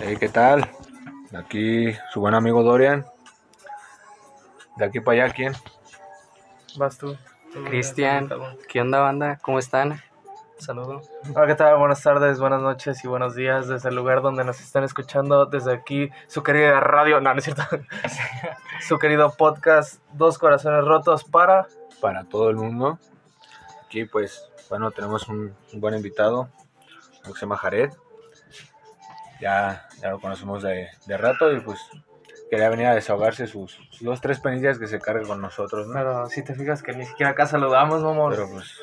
Hey, ¿qué tal? Aquí su buen amigo Dorian. De aquí para allá, ¿quién? Vas tú. Cristian, ¿qué onda banda? ¿Cómo están? Saludo. Hola, ¿qué tal? Buenas tardes, buenas noches y buenos días desde el lugar donde nos están escuchando. Desde aquí, su querida radio, no, no es cierto. su querido podcast, Dos Corazones Rotos para... Para todo el mundo. Aquí, pues, bueno, tenemos un, un buen invitado, que se llama Jared. Ya, ya lo conocemos de, de rato y pues quería venir a desahogarse sus, sus dos, tres penillas que se cargue con nosotros, ¿no? Pero si te fijas que ni siquiera acá saludamos, mamón. Pero pues,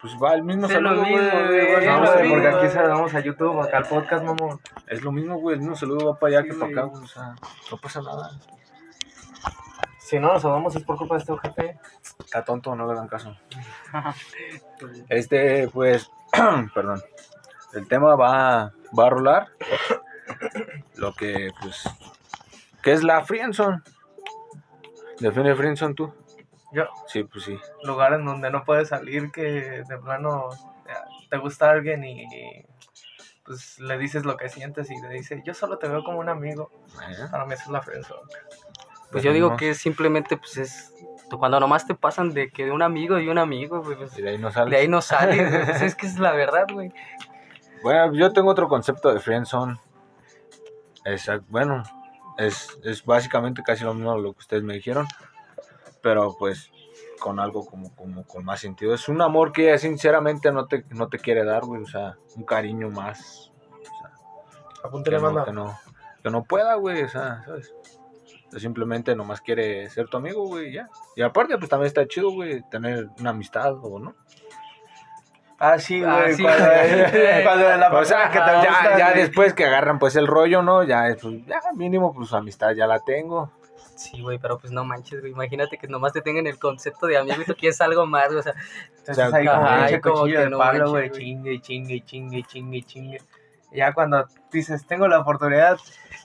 pues va el mismo Es saludo, mismo, güey. no, mismo. porque aquí saludamos a YouTube, acá al podcast, mamón. Es lo mismo, güey. El mismo saludo va para allá Sí, que para acá, güey. O sea, no pasa nada. Si no nos saludamos es por culpa de este ojete. Está tonto, no le dan caso. Este, pues, perdón. El tema va, va a rolar. Lo que, pues, ¿qué es la friendzone? ¿Define friendzone tú? Yo, Sí, pues sí. lugar en donde no puedes salir, que de plano eh, te gusta alguien y pues le dices lo que sientes y le dice, yo solo te veo como un amigo. Eh, Para mí eso es la friendzone. Pues yo digo Definimos. que simplemente pues es cuando nomás te pasan de que de un amigo y un amigo, güey, pues, Y de ahí no sale. de ahí no sales, pues es que es la verdad, güey. Bueno, yo tengo otro concepto de friendzone. Exacto. Bueno, es, es básicamente casi lo mismo lo que ustedes me dijeron. Pero pues con algo como, como con más sentido. Es un amor que sinceramente no te, no te quiere dar, güey. O sea, un cariño más. O sea, Apúntale, que, no, que, no, que no pueda, güey. O sea, ¿sabes? Simplemente nomás quiere ser tu amigo, güey, ya. Y aparte, pues también está chido, güey, tener una amistad o no. Ah, sí, Ah, güey. sí. cuando, cuando la O sea, que ya, gusta, ya güey. después que agarran pues el rollo, ¿no? Ya, es, pues, ya mínimo pues su amistad ya la tengo. Sí, güey, pero pues no manches, güey. Imagínate que nomás te tengan el concepto de amigo y tú quieres algo más, güey. O sea, Entonces O sea, ahí como que de no güey. Chingue, chingue, chingue, chingue, chingue. Ya cuando dices, tengo la oportunidad,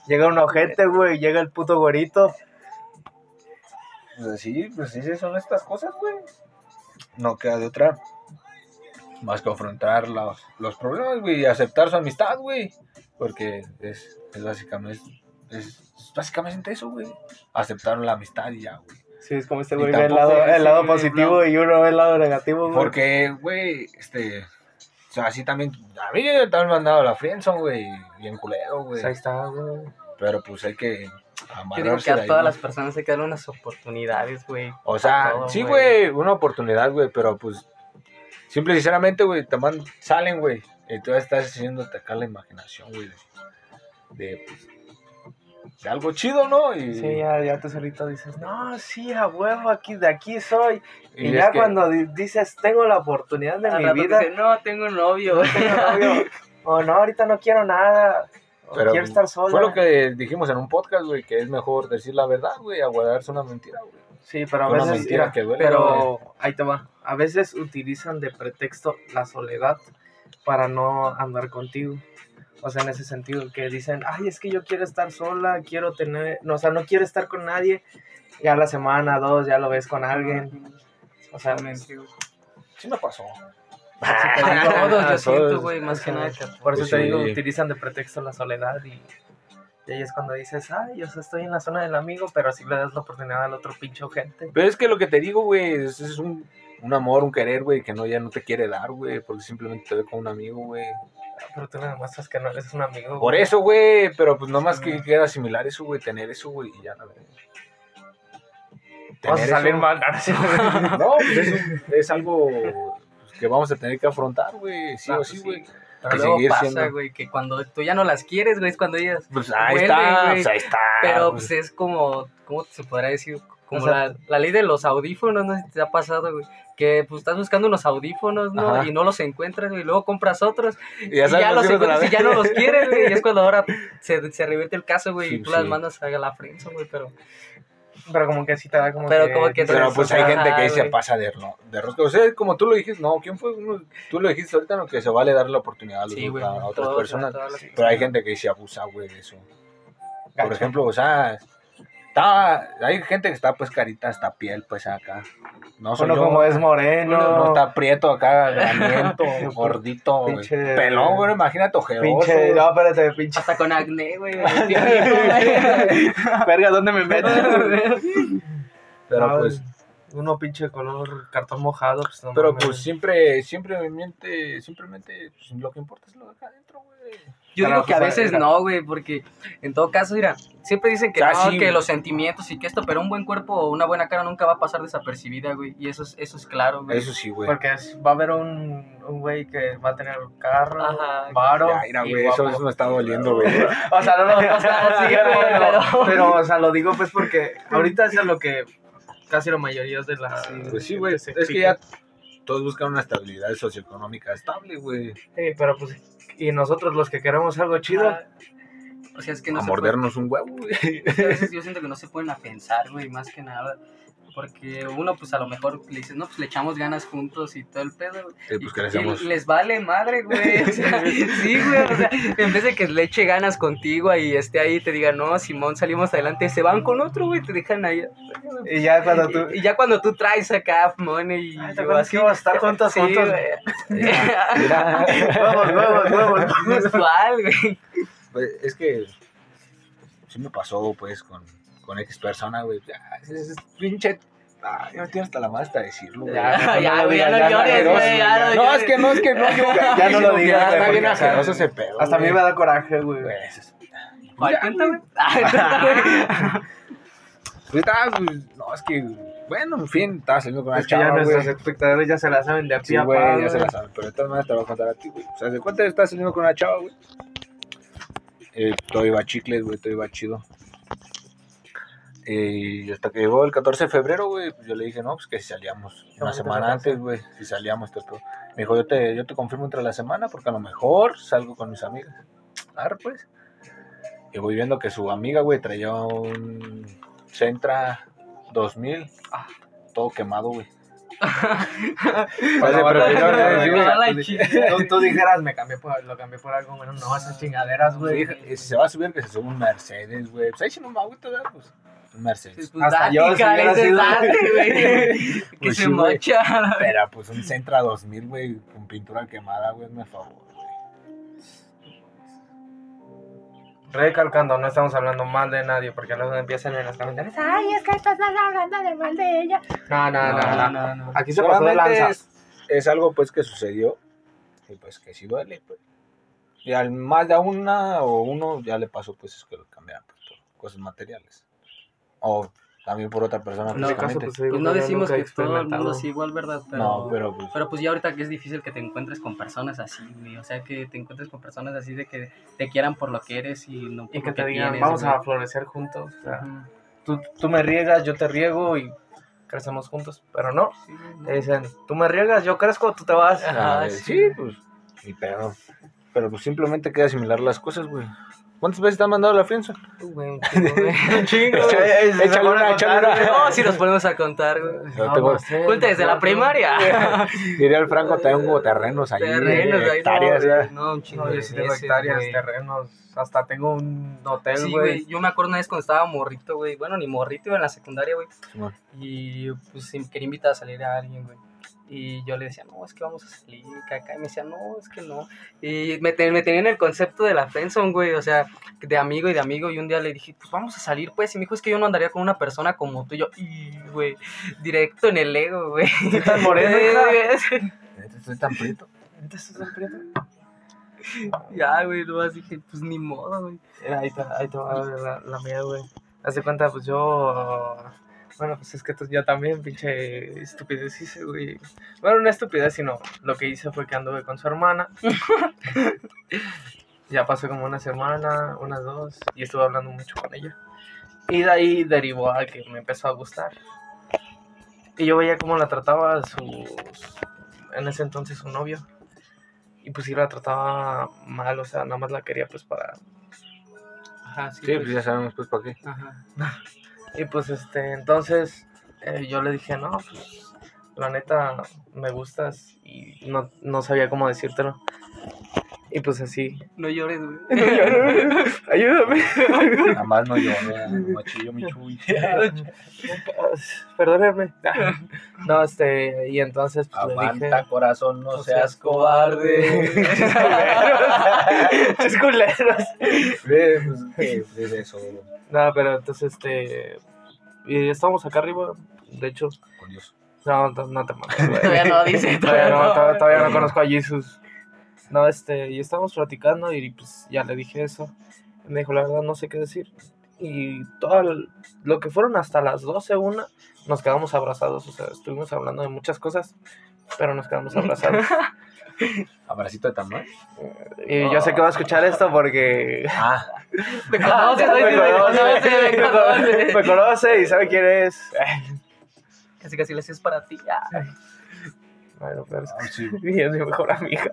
llega un ojete, güey, llega el puto gorito. Pues así, pues sí, son estas cosas, güey. No queda de otra. Más que afrontar los, los problemas, güey, y aceptar su amistad, güey. Porque es, es básicamente, es, es básicamente eso, güey. Aceptar la amistad y ya, güey. Sí, es como este güey ve el lado, es el lado positivo blanco. y uno ve el lado negativo, güey. Porque, güey, este... O sea, así también... A mí también me han mandado a la friendzone, güey. Bien culero, güey. Pues ahí está, güey. Pero pues hay que yo digo que a ahí, todas ¿no? las personas hay que darle unas oportunidades, güey. O sea, todo, sí, güey, una oportunidad, güey, pero pues, simple y sinceramente, güey, te man- salen, güey, y tú estás haciendo atacar la imaginación, güey, de, de, pues, de algo chido, ¿no? Y, Sí, ya, ya tú solito dices, no, sí, a huevo, aquí, de aquí soy. Y, y ya que- cuando di- dices, tengo la oportunidad de mi vida, dice, no, tengo un novio. no tengo novio, o no, ahorita no quiero nada, o pero, quiero estar sola. Fue lo que dijimos en un podcast, güey, que es mejor decir la verdad, güey, a guardarse una mentira, güey. Sí, pero a Una veces, mentira mira, que duele, pero ahí te va. A veces utilizan de pretexto la soledad para no andar contigo. O sea, en ese sentido, que dicen, ay, es que yo quiero estar sola, quiero tener, no, o sea, no quiero estar con nadie. Ya la semana, dos, ya lo ves con alguien. O sea, Sí me pasó. Todos, yo siento, güey, más que nada. por eso Pues te digo, utilizan de pretexto la soledad y, y ahí es cuando dices, ay, yo estoy en la zona del amigo, pero así le das la oportunidad al otro pinche gente. Pero es que lo que te digo, güey, es, es un, un amor, un querer, güey, que no ya no te quiere dar, güey, porque simplemente te ve como un amigo, güey. Pero tú le demuestras que no eres un amigo. Por güey. eso, güey, pero pues nomás que queda similar eso, güey, tener eso, güey, y ya la verdad. Vamos a salir eso- mal. sí. No, pues es, es algo pues, que vamos a tener que afrontar, güey, sí o pues sí, sí. güey. Pero luego pasa, siendo- güey, que cuando tú ya no las quieres, güey, es cuando ellas... Pues ahí está, güey. pues ahí está. Pero pues. pues es como, ¿cómo se podrá decir? Como O sea- la, la ley de los audífonos, no sé si te ha pasado, güey. Que pues estás buscando unos audífonos, ¿no? Ajá. Y no los encuentras, güey. Y luego compras otros. Y Y ya, los encuentras y vez. ya no los quieres, güey. Y es cuando ahora se, se revierte el caso, güey. Sí, y tú las mandas a la friendzone, güey. Pero Pero como que sí te da como Pero que... como que Pero pues hay gente que se güey. pasa de, ro- de rosca. O sea, como tú lo dijiste, no, ¿quién fue? Uno- Tú lo dijiste ahorita, ¿no? Que se vale darle la oportunidad a, los- sí, güey. a otras todos, personas. Pero hay gente que se abusa, güey, de eso. Por ejemplo, o sea, Está, hay gente que está pues carita, está piel pues acá. No soy Uno yo, como es moreno. No está prieto acá, graniento, gordito. Pinche- pelón, güey, imagínate ojeroso. Pinche, güey. no, espérate, pinche. Hasta con acné, güey. Verga, ¿dónde me meto? Pero No, pues, Uno pinche color cartón mojado, pues no pero mames. pues siempre, simplemente, simplemente, pues, lo que importa es lo de acá adentro, güey. Yo digo que a veces no, güey, porque en todo caso, mira, siempre dicen que Ah, no, sí, que los sentimientos y que esto, pero un buen cuerpo o una buena cara nunca va a pasar desapercibida, güey. Y eso es, eso es claro, güey. Eso sí, güey. Porque es- va a haber un, un güey que va a tener carro, Ajá. varo. Ya, mira, güey, eso, eso me está doliendo, güey. O sea, no lo o sea, sí, pero, güey, pero- pero, o sea, lo digo pues porque ahorita es lo que casi la mayoría de la. Pues sí, güey. Es que ya todos buscan una estabilidad socioeconómica estable, güey. Sí, pero pues. Y nosotros los que queremos algo chido. Ah, O sea, es que no A se mordernos un huevo, güey. puede- a veces yo siento que no se pueden a pensar, güey, más que nada. Porque uno, pues a lo mejor le dices, no, pues le echamos ganas juntos y todo el pedo. güey. Eh, pues que Y- hacemos. les vale madre, güey. O sea, sí, güey. O sea, en vez de que le eche ganas contigo y esté ahí y te diga, no, Simón, salimos adelante, se van con otro, güey, te dejan ahí. Y ya cuando tú. Y, y ya cuando tú traes acá money y Ay, ¿te acuerdas que a estar juntos, sí, juntos? güey. Mira. Igual, güey. pues, es que sí me pasó, pues, con, con X persona, güey. Es, es- es pinche. Ah, yo me tiene hasta la más hasta decirlo, güey. Ya, Ya, no lo güey, digas, ya no ya no llores, güey, ya no es que no, es que no. yo- Ya no lo digas, Ya está bien asqueroso ese pedo. Hasta a mí me da coraje, güey. Güey, es- Ay, Ya, cuéntame. Pues, pues, no, es que, bueno, en fin, estaba saliendo con una Es que ya chava, nuestros güey. espectadores ya se la saben de a Sí, pie a güey, ya se la saben, pero de todas maneras te lo voy a contar a ti, güey. O sea, ¿de cuánto estás saliendo con una chava, güey? Eh, todo iba chicles, güey, todo iba chido. Eh, Y hasta que llegó el 14 de febrero, güey, pues yo le dije, no, pues que si salíamos una semana se antes, güey, si salíamos, todo. todo. Me dijo, yo te, yo te confirmo entre la semana porque a lo mejor salgo con mis amigas. Claro, pues. Y voy viendo que su amiga, güey, traía un Centra 2000, Ah. todo quemado, güey. Se bueno, prefirió, bueno, ¿no? Tú- dijeras, me cambié por, lo cambié por algo, bueno, no, esas chingaderas, güey. Sí, y si se va a subir, que se suba un Mercedes, güey. Pues ahí sí no me agüito, ¿verdad? Pues un Mercedes. Pues Hasta date, yo, si hubiera sido- date, güey. Que Pues se sí, güey. mocha. Pero pues un Centra 2000, güey, con pintura quemada, güey, me favor, güey. Recalcando, no estamos hablando mal de nadie, porque luego empiezan en los comentarios. Ay, es que estás hablando de mal de ella. No, no, no, no. no. Aquí se pasó de Solamente lanza. es, es algo, pues, que sucedió. Y pues que sí duele, pues. Y al más de una o uno ya le pasó, pues, es que lo cambiaron pues, por cosas materiales. O también por otra persona No, pues, Pues no decimos que todo el mundo es igual, ¿verdad? Pero, No, pero pues. pero pues ya ahorita que es difícil que te encuentres con personas así, güey. O sea, que te encuentres con personas así de que te quieran por lo que eres y no por Y que lo te digan, tienes, vamos güey. a florecer juntos. O sea, tú, tú me riegas, yo te riego y crecemos juntos. Pero no, Sí, te dicen, tú me riegas, yo crezco, tú te vas. Ajá, Ah, sí. sí, pues. Ni pedo. Pero pues simplemente queda asimilar las cosas, güey. ¿Cuántas veces te han mandado la friendzone? Uh, güey, un chingo, güey. Un chingo, Échale- una, échale una. No, si nos ponemos a contar, güey. No, tengo- no sé, Cuenta desde la primaria. Diría el Franco, tengo terrenos ahí. Terrenos, ahí hectáreas, no, ya. no, un chingo No, yo de sí tengo hectáreas, güey. terrenos, hasta tengo un hotel, Sí, güey. güey. Yo me acuerdo una vez cuando estaba morrito, güey. Bueno, ni morrito, iba en la secundaria, güey. Simón. Y pues sí, quería invitar a salir a alguien, güey. Y yo le decía, no, es que vamos a salir, caca. Y me decía, no, es que no. Y me, te- me tenía en el concepto de la friendzone, güey. O sea, de amigo y de amigo. Y un día le dije, pues vamos a salir, pues. Y me dijo, es que yo no andaría con una persona como tú. Y yo, y, güey, directo en el ego, güey. ¿Qué tan moreno, Estoy tan prieto. ¿Neta estás tan prieto? ya, güey, nomás dije, pues ni modo, güey. Ahí te, ahí te va a ver la, la mía, güey. Haz de cuenta, pues yo. Bueno, pues es que yo también, pinche estupidez hice, güey. Bueno, no estupidez, sino lo que hice fue que anduve con su hermana. ya pasó como una semana, unas dos, y estuve hablando mucho con ella. Y de ahí derivó a que me empezó a gustar. Y yo veía cómo la trataba sus. En ese entonces su novio. Y pues sí la trataba mal, o sea, nada más la quería pues para Ajá, sí. Sí, pues. pues ya sabemos, pues, ¿para qué? Ajá. Y pues este, entonces eh, yo le dije, no, pues la neta me gustas y no, no sabía cómo decírtelo. Y pues así. No llores, güey. Ayúdame. Nada más no yo, no chillo mi chuy. Perdónenme. No, este, y entonces pues, le dije. Aguanta, corazón, no seas cobarde. Es culeros. Ve, pues, ¿qué es eso? No, pero entonces, este. Y estamos acá arriba. De hecho, Con Dios. no, no, no te mames. Todavía no dice. Todavía no, no. to- todavía no conozco a Jesus. No, este, y estábamos platicando y pues ya le dije eso. Y me dijo, la verdad, no sé qué decir. Y todo el- lo que fueron hasta las 12, una, nos quedamos abrazados. O sea, estuvimos hablando de muchas cosas, pero nos quedamos abrazados. Abracito de tamal. y yo sé que va a escuchar esto porque Ah, Me conoce, me conoce. me conoce y sabe quién es. Casi casi le es para ti. Ah. Bueno, pero es ah, sí. que es mi mejor amiga.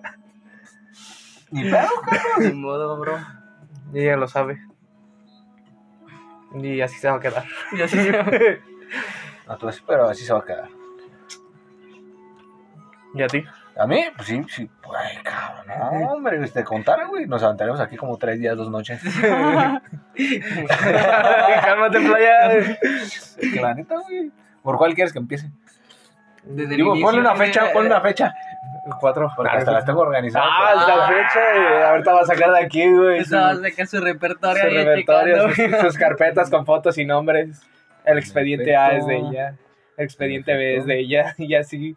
Ni pedo. Ni modo, bro. Y ella lo sabe. Y así se va a quedar. Y así No, tú así, pero así se va a quedar. ¿Y a ti? A mí, pues sí, sí. Pues, cabrón, no, hombre, te contara, güey. Nos aventaremos aquí como tres días, dos noches. Cálmate, playa. que la neta, güey. ¿Por cuál quieres que empiece? Desde Digo, ponle una fecha, ponle una fecha. Cuatro. Porque hasta las tengo organizadas. Ah, pues. la fecha. ahorita va a sacar de aquí, güey. Su, Estaba de que su repertorio su repertorio, sus, sus carpetas con fotos y nombres. El expediente A es de ella. El expediente B es de ella. Y así.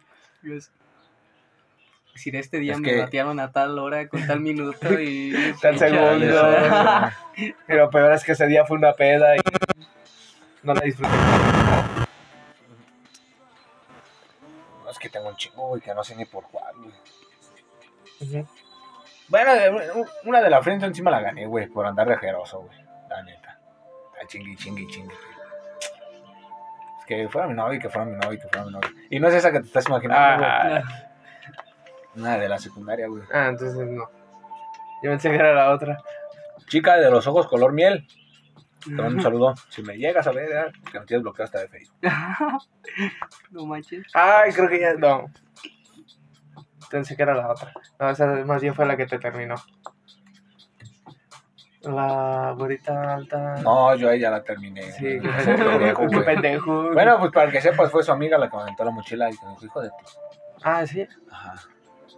Si de este día Es me que- batearon a tal hora, con tal minuto y... Tal segundo. Lo peor es que ese día fue una peda y no la disfruté. Que tengo un chingo, güey, que no sé ni por cuál, güey. Bueno, de- una de la frente encima la gané, güey, por andar de jeroso, güey. La neta. La chingui, chingui, chingui. Es que fuera mi novio, y que fuera mi novio, y que fuera mi novio. Y no es esa que te estás imaginando, güey. Ah, Una de la secundaria, güey. ah, entonces no. Yo pensé que era la otra. Chica de los ojos color miel. Te mando un saludo. Si me llegas a ver, que no tienes bloqueado hasta de Facebook. no manches. Ay, creo que ya. No. Pensé que era la otra. No, esa más bien fue la que te terminó. La güerita alta. No, yo ahí ya la terminé. Sí, qué pendejo, qué güey. pendejo. Bueno, pues para que sepas, fue su amiga la que me aventó la mochila y que me dijo, hijo de ti. Ah, sí. Ajá.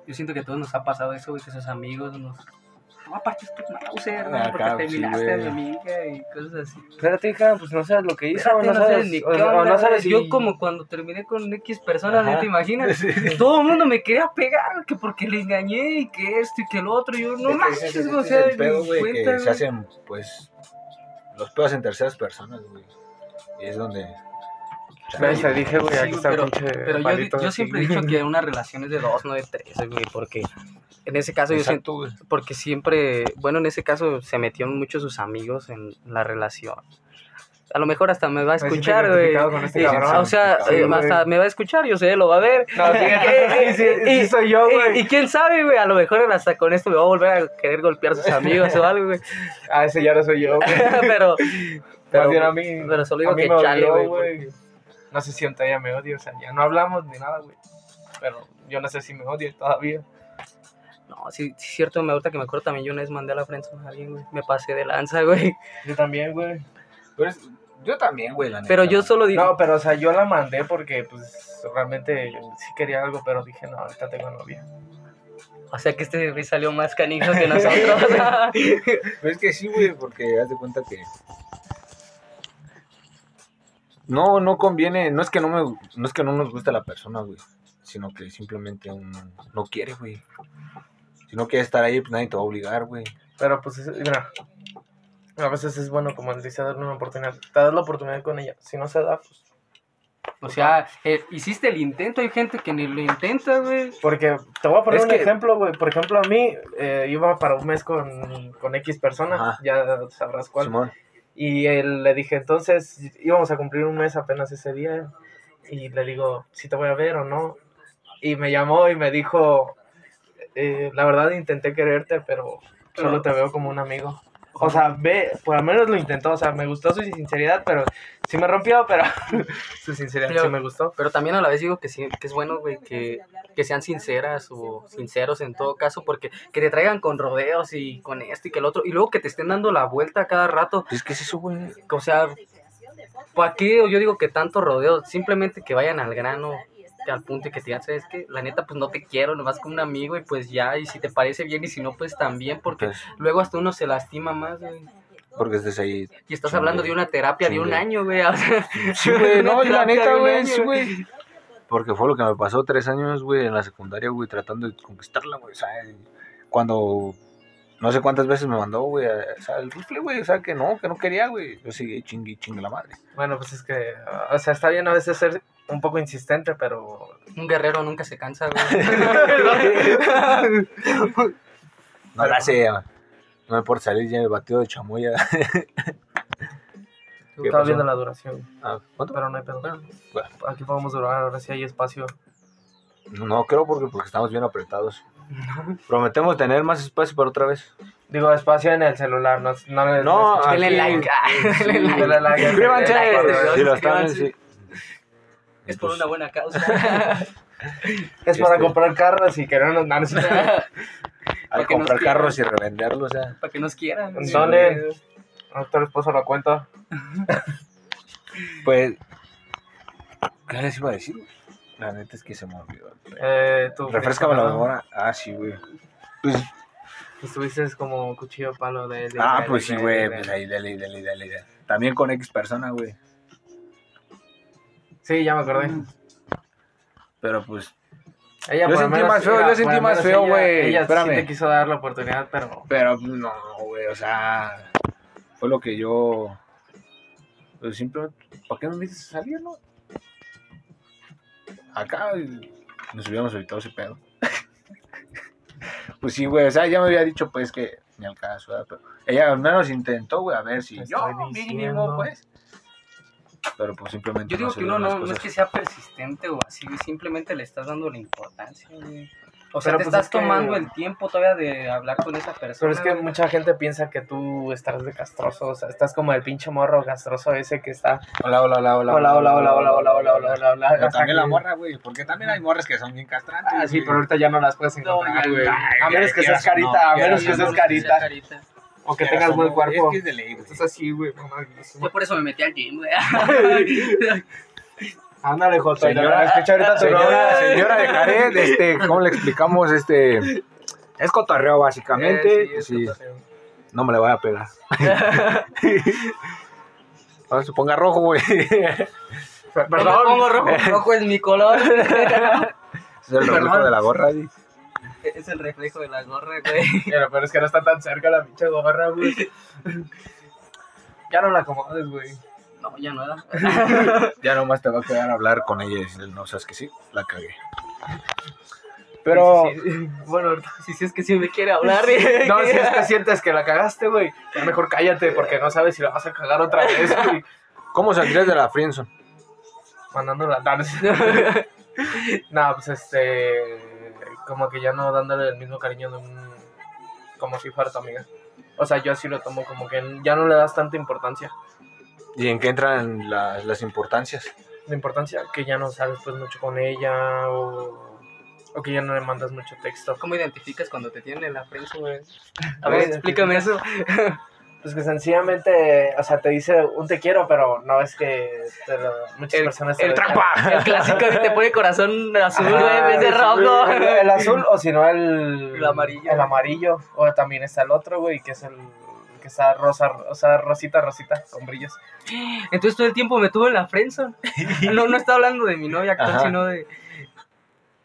Yo siento que a todos nos ha pasado eso, güey, que sus amigos nos... No, es tu Mauser, ¿no? Porque sí, terminaste a mi amiga y cosas así. Espérate, hija, pues no sabes lo que hizo. Espérate, no, no sabes, ni o, qué o onda, no sabes si... Yo como cuando terminé con X personas. ¿no te imaginas? Sí. Todo el mundo me quería pegar, que porque le engañé y que esto y que lo otro. Yo, no manches, o es sea, el pedo, ni güey, cuenta, que se hacen, pues, los pedos en terceras personas, güey. Y es donde... Dije, güey, aquí está pero- pinche Pero yo, siempre he dicho que una relación es de dos, no de tres, güey, porque en ese caso yo siento, porque siempre, bueno, en ese caso se metieron mucho sus amigos en la relación. A lo mejor hasta me va a escuchar, güey. este. O sea, Sí, eh, hasta me va a escuchar, yo sé, lo va a ver. No, sí, sí, soy yo, Y- güey. Y, quién sabe, güey, a lo mejor hasta con esto me va a volver a querer golpear a sus amigos o algo, güey. Ah, ese ya no soy yo, güey. pero, pero, bien a mí. pero solo digo a mí que chale, güey. No sé si ya me odia, o sea, ya no hablamos ni nada, güey. Pero yo no sé si me odia todavía. No, sí, sí, es cierto, me ahorita que me acuerdo también yo una vez mandé a la frente a alguien, güey. Me pasé de lanza, güey. Yo también, güey. Pero es- yo también, güey, la neta. Pero yo solo digo, No, pero o sea, yo la mandé porque, pues, realmente sí quería algo, pero dije, no, ahorita tengo novia. o sea que este salió más canijo que nosotros. Pero es que sí, güey, porque haz de cuenta que... No, no conviene, no es que no me, no es que no nos guste la persona, güey, sino que simplemente uno no quiere, güey. Si no quieres estar ahí, pues nadie te va a obligar, güey. Pero, pues, es- mira, a veces es bueno, como él dice, darle una oportunidad. Te das la oportunidad con ella. Si no se da, pues. o sea, eh, hiciste el intento, hay gente que ni lo intenta, güey. Porque te voy a poner Es un que- ejemplo, güey. Por ejemplo, a mí, eh, iba para un mes con, con X persona, Ajá. ya sabrás cuál. Simón. Y él, le dije, entonces, íbamos a cumplir un mes apenas ese día. Y le digo, si te voy a ver o no. Y me llamó y me dijo, eh, la verdad intenté quererte, pero solo te veo como un amigo. O sea, ve, por lo menos lo intentó, o sea, me gustó su sinceridad, pero sí me rompió, pero su sinceridad Pero- sí me gustó. Pero también a la vez digo que sí, que es bueno, güey, que, que sean sinceras o sinceros en todo caso, porque que te traigan con rodeos y con esto y que el otro, y luego que te estén dando la vuelta cada rato, Es que es eso, güey. o sea, ¿para qué? Yo digo que tanto rodeo, simplemente que vayan al grano, al punto y que te digan, ¿sabes qué? La neta, pues no te quiero, nomás como un amigo y pues ya, y si te parece bien y si no, pues también, porque Pues, luego hasta uno se lastima más, güey. porque estés ahí. Y estás hablando de una terapia de un año, güey. o sea, Sí, güey, una no, la neta, güey, sí, güey. Porque fue lo que me pasó tres años, güey, en la secundaria, güey, tratando de conquistarla, güey. Sea, cuando no sé cuántas veces me mandó, güey, o sea, el rifle, güey, o sea, que no, que no quería, güey. Yo seguí chingue, chingue la madre. Bueno, pues es que, o sea, está bien a veces ser un poco insistente, pero... Un guerrero nunca se cansa, güey. No la sé, no me importa salir ya en el batido de chamoya. ¿Qué Estaba pasó? viendo la duración, Ah, ¿Cuánto? pero no hay pedo. Bueno. Aquí podemos durar, ahora sí hay espacio. No creo porque, porque estamos bien apretados. Prometemos tener más espacio para otra vez. Digo, espacio en el celular, no... No, No. Denle like. ah, denle like. Denle like. Suscríbanse. Like, Si lo están, suscríbanse. sí. Es por Pues, una buena causa. Es para Este- comprar carros y que no nos... Para que comprar carros y revenderlos, o sea. Para que nos quieran. ¿Dónde? El esposo lo cuenta. Pues, ¿qué les iba a decir? La neta es que se me olvidó. Eh, Refrescame la ¿no? memoria. Ah, sí, güey. Pues, Estuviste como cuchillo palo de... de- ah, de- pues sí, güey. de- Pues ahí, dale, dale, dale, dale. También con X persona, güey. Sí, ya me acordé. Pero pues, Ella Yo sentí menos- más feo, ella- yo sentí más feo, ella- güey. Ella sí Espérame. te quiso dar la oportunidad, pero... pero pues, no, güey. O sea, fue lo que yo. Pues simplemente, ¿para qué me invitas a salir, no? Acá nos hubiéramos evitado ese pedo. pues sí, güey. O sea, ya me había dicho, pues, que ni al caso, ¿verdad? Pero ella al menos intentó, güey, a ver si Te yo mínimo, pues. Pero pues simplemente. Yo digo se que uno no, no es que sea persistente o así, simplemente le estás dando la importancia, güey. O sea, Pero, te pues, estás es que- tomando el tiempo todavía de hablar con esa persona. Pero es que mucha gente piensa que tú estás de castroso, o sea, estás como el pinche morro castroso ese que está... Hola, hola, hola, hola. Hola, hola, hola, hola, hola, hola, hola, hola, hola. Pero también la morra, güey, porque también hay morras que son bien castrantes. Ah, sí, pero ahorita ya no las puedes encontrar, güey. A menos que seas carita, a menos que seas Sea carita. O que tengas buen cuerpo. Es que es de ley, güey. Es así, güey. Yo por eso me metí al gym, güey. Ándale, Joto, Señora- escucha ahorita tu Señora, señora de Jared, este, ¿cómo le explicamos? Este, es cotorreo básicamente. Eh, sí, sí, es cotorreo. no me le voy a pegar. Ahora se ponga rojo, güey. Ese Per- Me pongo Perdón. rojo, rojo es mi color. es el reflejo Perdón. de la gorra, güey. es el reflejo de la gorra, güey. Mira, pero es que no está tan cerca la pinche gorra, güey. Ya no la acomodes, güey. No, ya no era. Ya nomás te va a quedar a hablar con ella y decirle, no, sabes que sí, la cagué. Pero, Sí, sí. bueno, ahorita- Si sí, es que sí me quiere hablar. no, si es que sientes que la cagaste, güey, mejor cállate porque no sabes si la vas a cagar otra vez, güey. ¿cómo saldrías de la friendzone? Mandándola a No, pues este. Como que ya no dándole el mismo cariño de un. Como si fuera tu amiga. O sea, yo así lo tomo como que ya no le das tanta importancia. ¿Y en qué entran la- las importancias? La importancia que ya no sales pues mucho con ella o, o que ya no le mandas mucho texto. ¿Cómo identificas cuando te tienen en la prensa, güey? A ¿Cómo ver, explícame eso. Pues que sencillamente, o sea, te dice un te quiero, pero no es que te lo- muchas El, personas el trampa. El clásico que te pone corazón azul, güey, en vez de rojo. El, el azul o si no el, El amarillo. El amarillo. O también está el otro, güey, que es el que está rosa, o sea, rosita, rosita, con brillos. Entonces todo el tiempo me tuvo en la friendzone. No, no está hablando de mi novia actual, Ajá. sino de...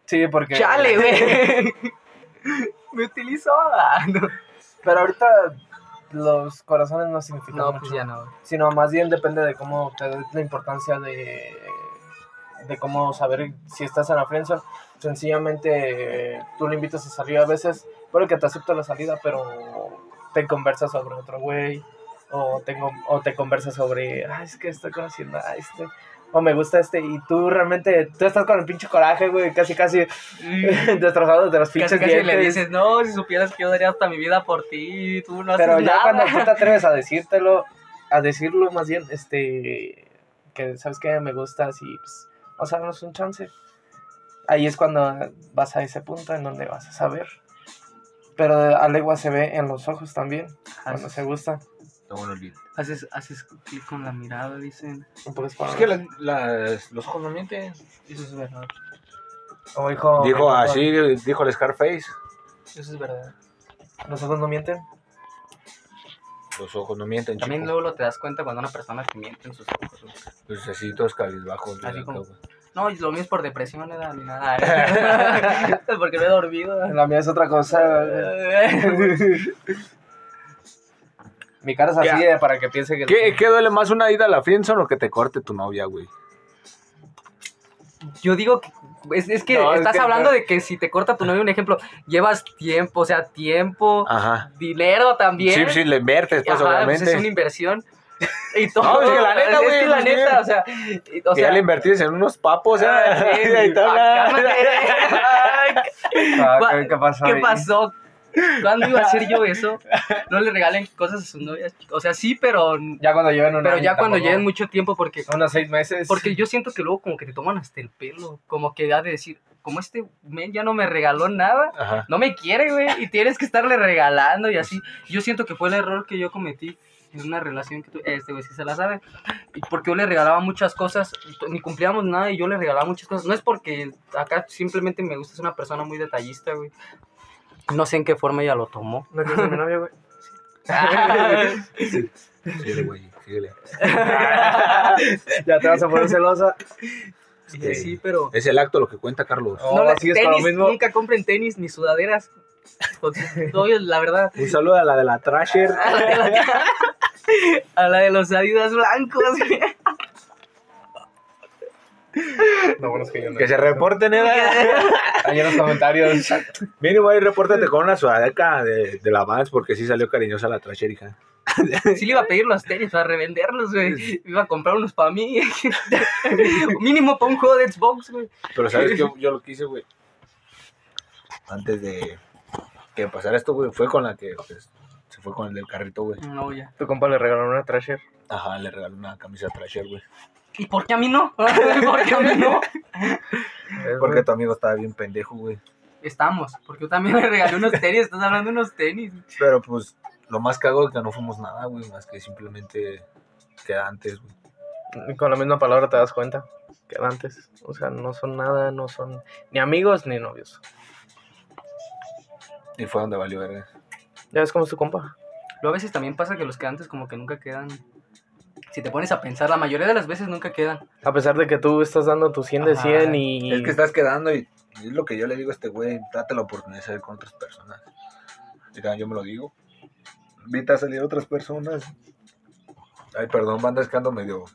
Sí, porque... ¡Chale, güey! Me utilizó. No. Pero ahorita los corazones no significan No, mucho. pues ya no. Sino más bien depende de cómo te des la importancia de, de cómo saber si estás en la friendzone. Sencillamente tú le invitas a salir a veces, puede que te acepte la salida, pero te conversas sobre otro güey. o tengo o te conversas sobre, ay, es que estoy conociendo a este o me gusta este y tú realmente tú estás con el pinche coraje, güey, casi casi destrozado de los pinches Casi, casi le dices, no, si supieras que yo daría hasta mi vida por ti, tú no haces Pero ya nada. cuando tú te atreves a decírtelo, a decirlo más bien, este, que sabes que me gustas y pues, vamos a darnos un chance. Ahí es cuando vas a ese punto en donde vas a saber. Pero a legua se ve en los ojos también, cuando Haces, se gusta. Haces, haces clic con la mirada, dicen. Poco Es que español. la- las- los ojos no mienten. Eso es verdad. O dijo, Dijo así, dijo el Scarface. Eso es verdad. Los ojos no mienten. Los ojos no mienten, También chico. luego lo te das cuenta cuando una persona te miente en sus ojos. güey. Pues así todos cabizbajos. Así güey, como-. No, y lo mío es por depresión, no da ni nada. Porque no he dormido. La mía es otra cosa. Mi cara es así eh, para que piense que... ¿Qué, ¿Qué duele más una ida a la friendzone o que te corte tu novia, güey? Yo digo que es, es que No, es estás que- hablando de que si te corta tu novio, un ejemplo, llevas tiempo, o sea, tiempo, Ajá. dinero también. Sí, sí, le inviertes, pues, Ajá, pues obviamente. es una inversión. Y todo. No, es que la neta, es güey, que la pues, neta, o sea, y- o sea, ya le invertiste en unos papos, ah, ¿eh? sí, Y ahí está, ah, ¿qué, qué pasó ¿Qué pasó? ¿Cuándo iba a hacer yo eso? No le regalen cosas a sus novias. O sea, sí, pero, Ya cuando lleven un pero año, ya cuando tampoco. lleven mucho tiempo, porque Unos seis meses. Porque yo siento que luego como que te toman hasta el pelo. Como que da de decir, como este men ya no me regaló nada, Ajá. no me quiere, güey, y tienes que estarle regalando y así. Yo siento que fue el error que yo cometí en una relación que tú, este güey sí se la sabe. Y porque yo le regalaba muchas cosas, ni cumplíamos nada y yo le regalaba muchas cosas. No es porque acá simplemente me gusta, es una persona muy detallista, güey. No sé en qué forma ella lo tomó. ¿No mi novia, güey? Síguele, güey, síguele. ya te vas a poner celosa. Sí, sí, pero... Es el acto lo que cuenta Carlos. No le- sigues con lo tenis, mismo. nunca compren tenis ni sudaderas. Novios, la verdad. Un saludo a la de la Trasher. A la de, los Adidas blancos. güey. Lo bueno es que yo no. Que se reporten, ¿eh? Ahí en los comentarios. Mínimo ahí repórtate con una sudadeca de, de la Vans porque sí salió cariñosa la Trasher, hija. Sí le iba a pedir los tenis para revenderlos, güey. Iba a comprar unos para mí. Mínimo para un juego de Xbox, güey. Pero ¿sabes qué? Yo lo que hice, güey. Antes de que pasara esto, güey, fue con la que pues, se fue con el del carrito, güey. No, ya. Tu compa le regaló una Trasher. Ajá, le regaló una camisa Trasher, güey. ¿Y por qué a mí no? ¿Por qué a mí no? Porque tu amigo estaba bien pendejo, güey. Estamos, porque yo también le regalé unos tenis. Estás hablando de unos tenis. Pero pues lo más cago es que no fuimos nada, güey, más que simplemente quedantes, güey. Con la misma palabra te das cuenta que antes. O sea, no son nada, no son ni amigos ni novios. Y fue donde valió verga. ¿Ya ves cómo es tu compa? Luego a veces también pasa que los que antes como que nunca quedan. Si te pones a pensar, la mayoría de las veces nunca quedan. A pesar de que tú estás dando tu 100 de Ajá. 100 y... Es que estás quedando y, es lo que yo le digo a este güey, date la oportunidad de salir con otras personas. Y también yo me lo digo. Invita a salir a otras personas. Ay, perdón, banda, es que ando medio,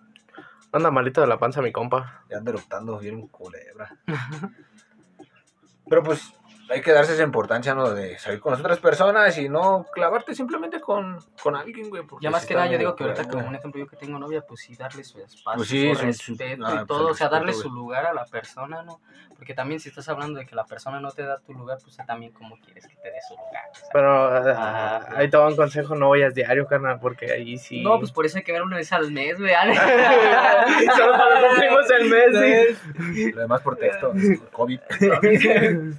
Anda malito de la panza mi compa. ya ando eruptando bien culebra. Pero pues hay que darse esa importancia, ¿no? De salir con las otras personas y no clavarte simplemente con, con alguien, güey. porque Ya más que nada, yo digo que ahorita, como un ejemplo, yo que tengo novia, pues sí, darle su espacio, Pues sí, su su- su- respeto ah, y pues, todo, el o sea, darle respeto, su lugar a la persona, ¿no? Porque también si estás hablando de que la persona no te da tu lugar, pues también como quieres que te dé su lugar. o sea. Pero Ah, ah, ahí te va un consejo, no vayas diario, carnal, porque ahí sí... No, pues por eso hay que ver una vez al mes, güey. Solo cuando cumplimos el mes, sí. Lo demás por texto. COVID. el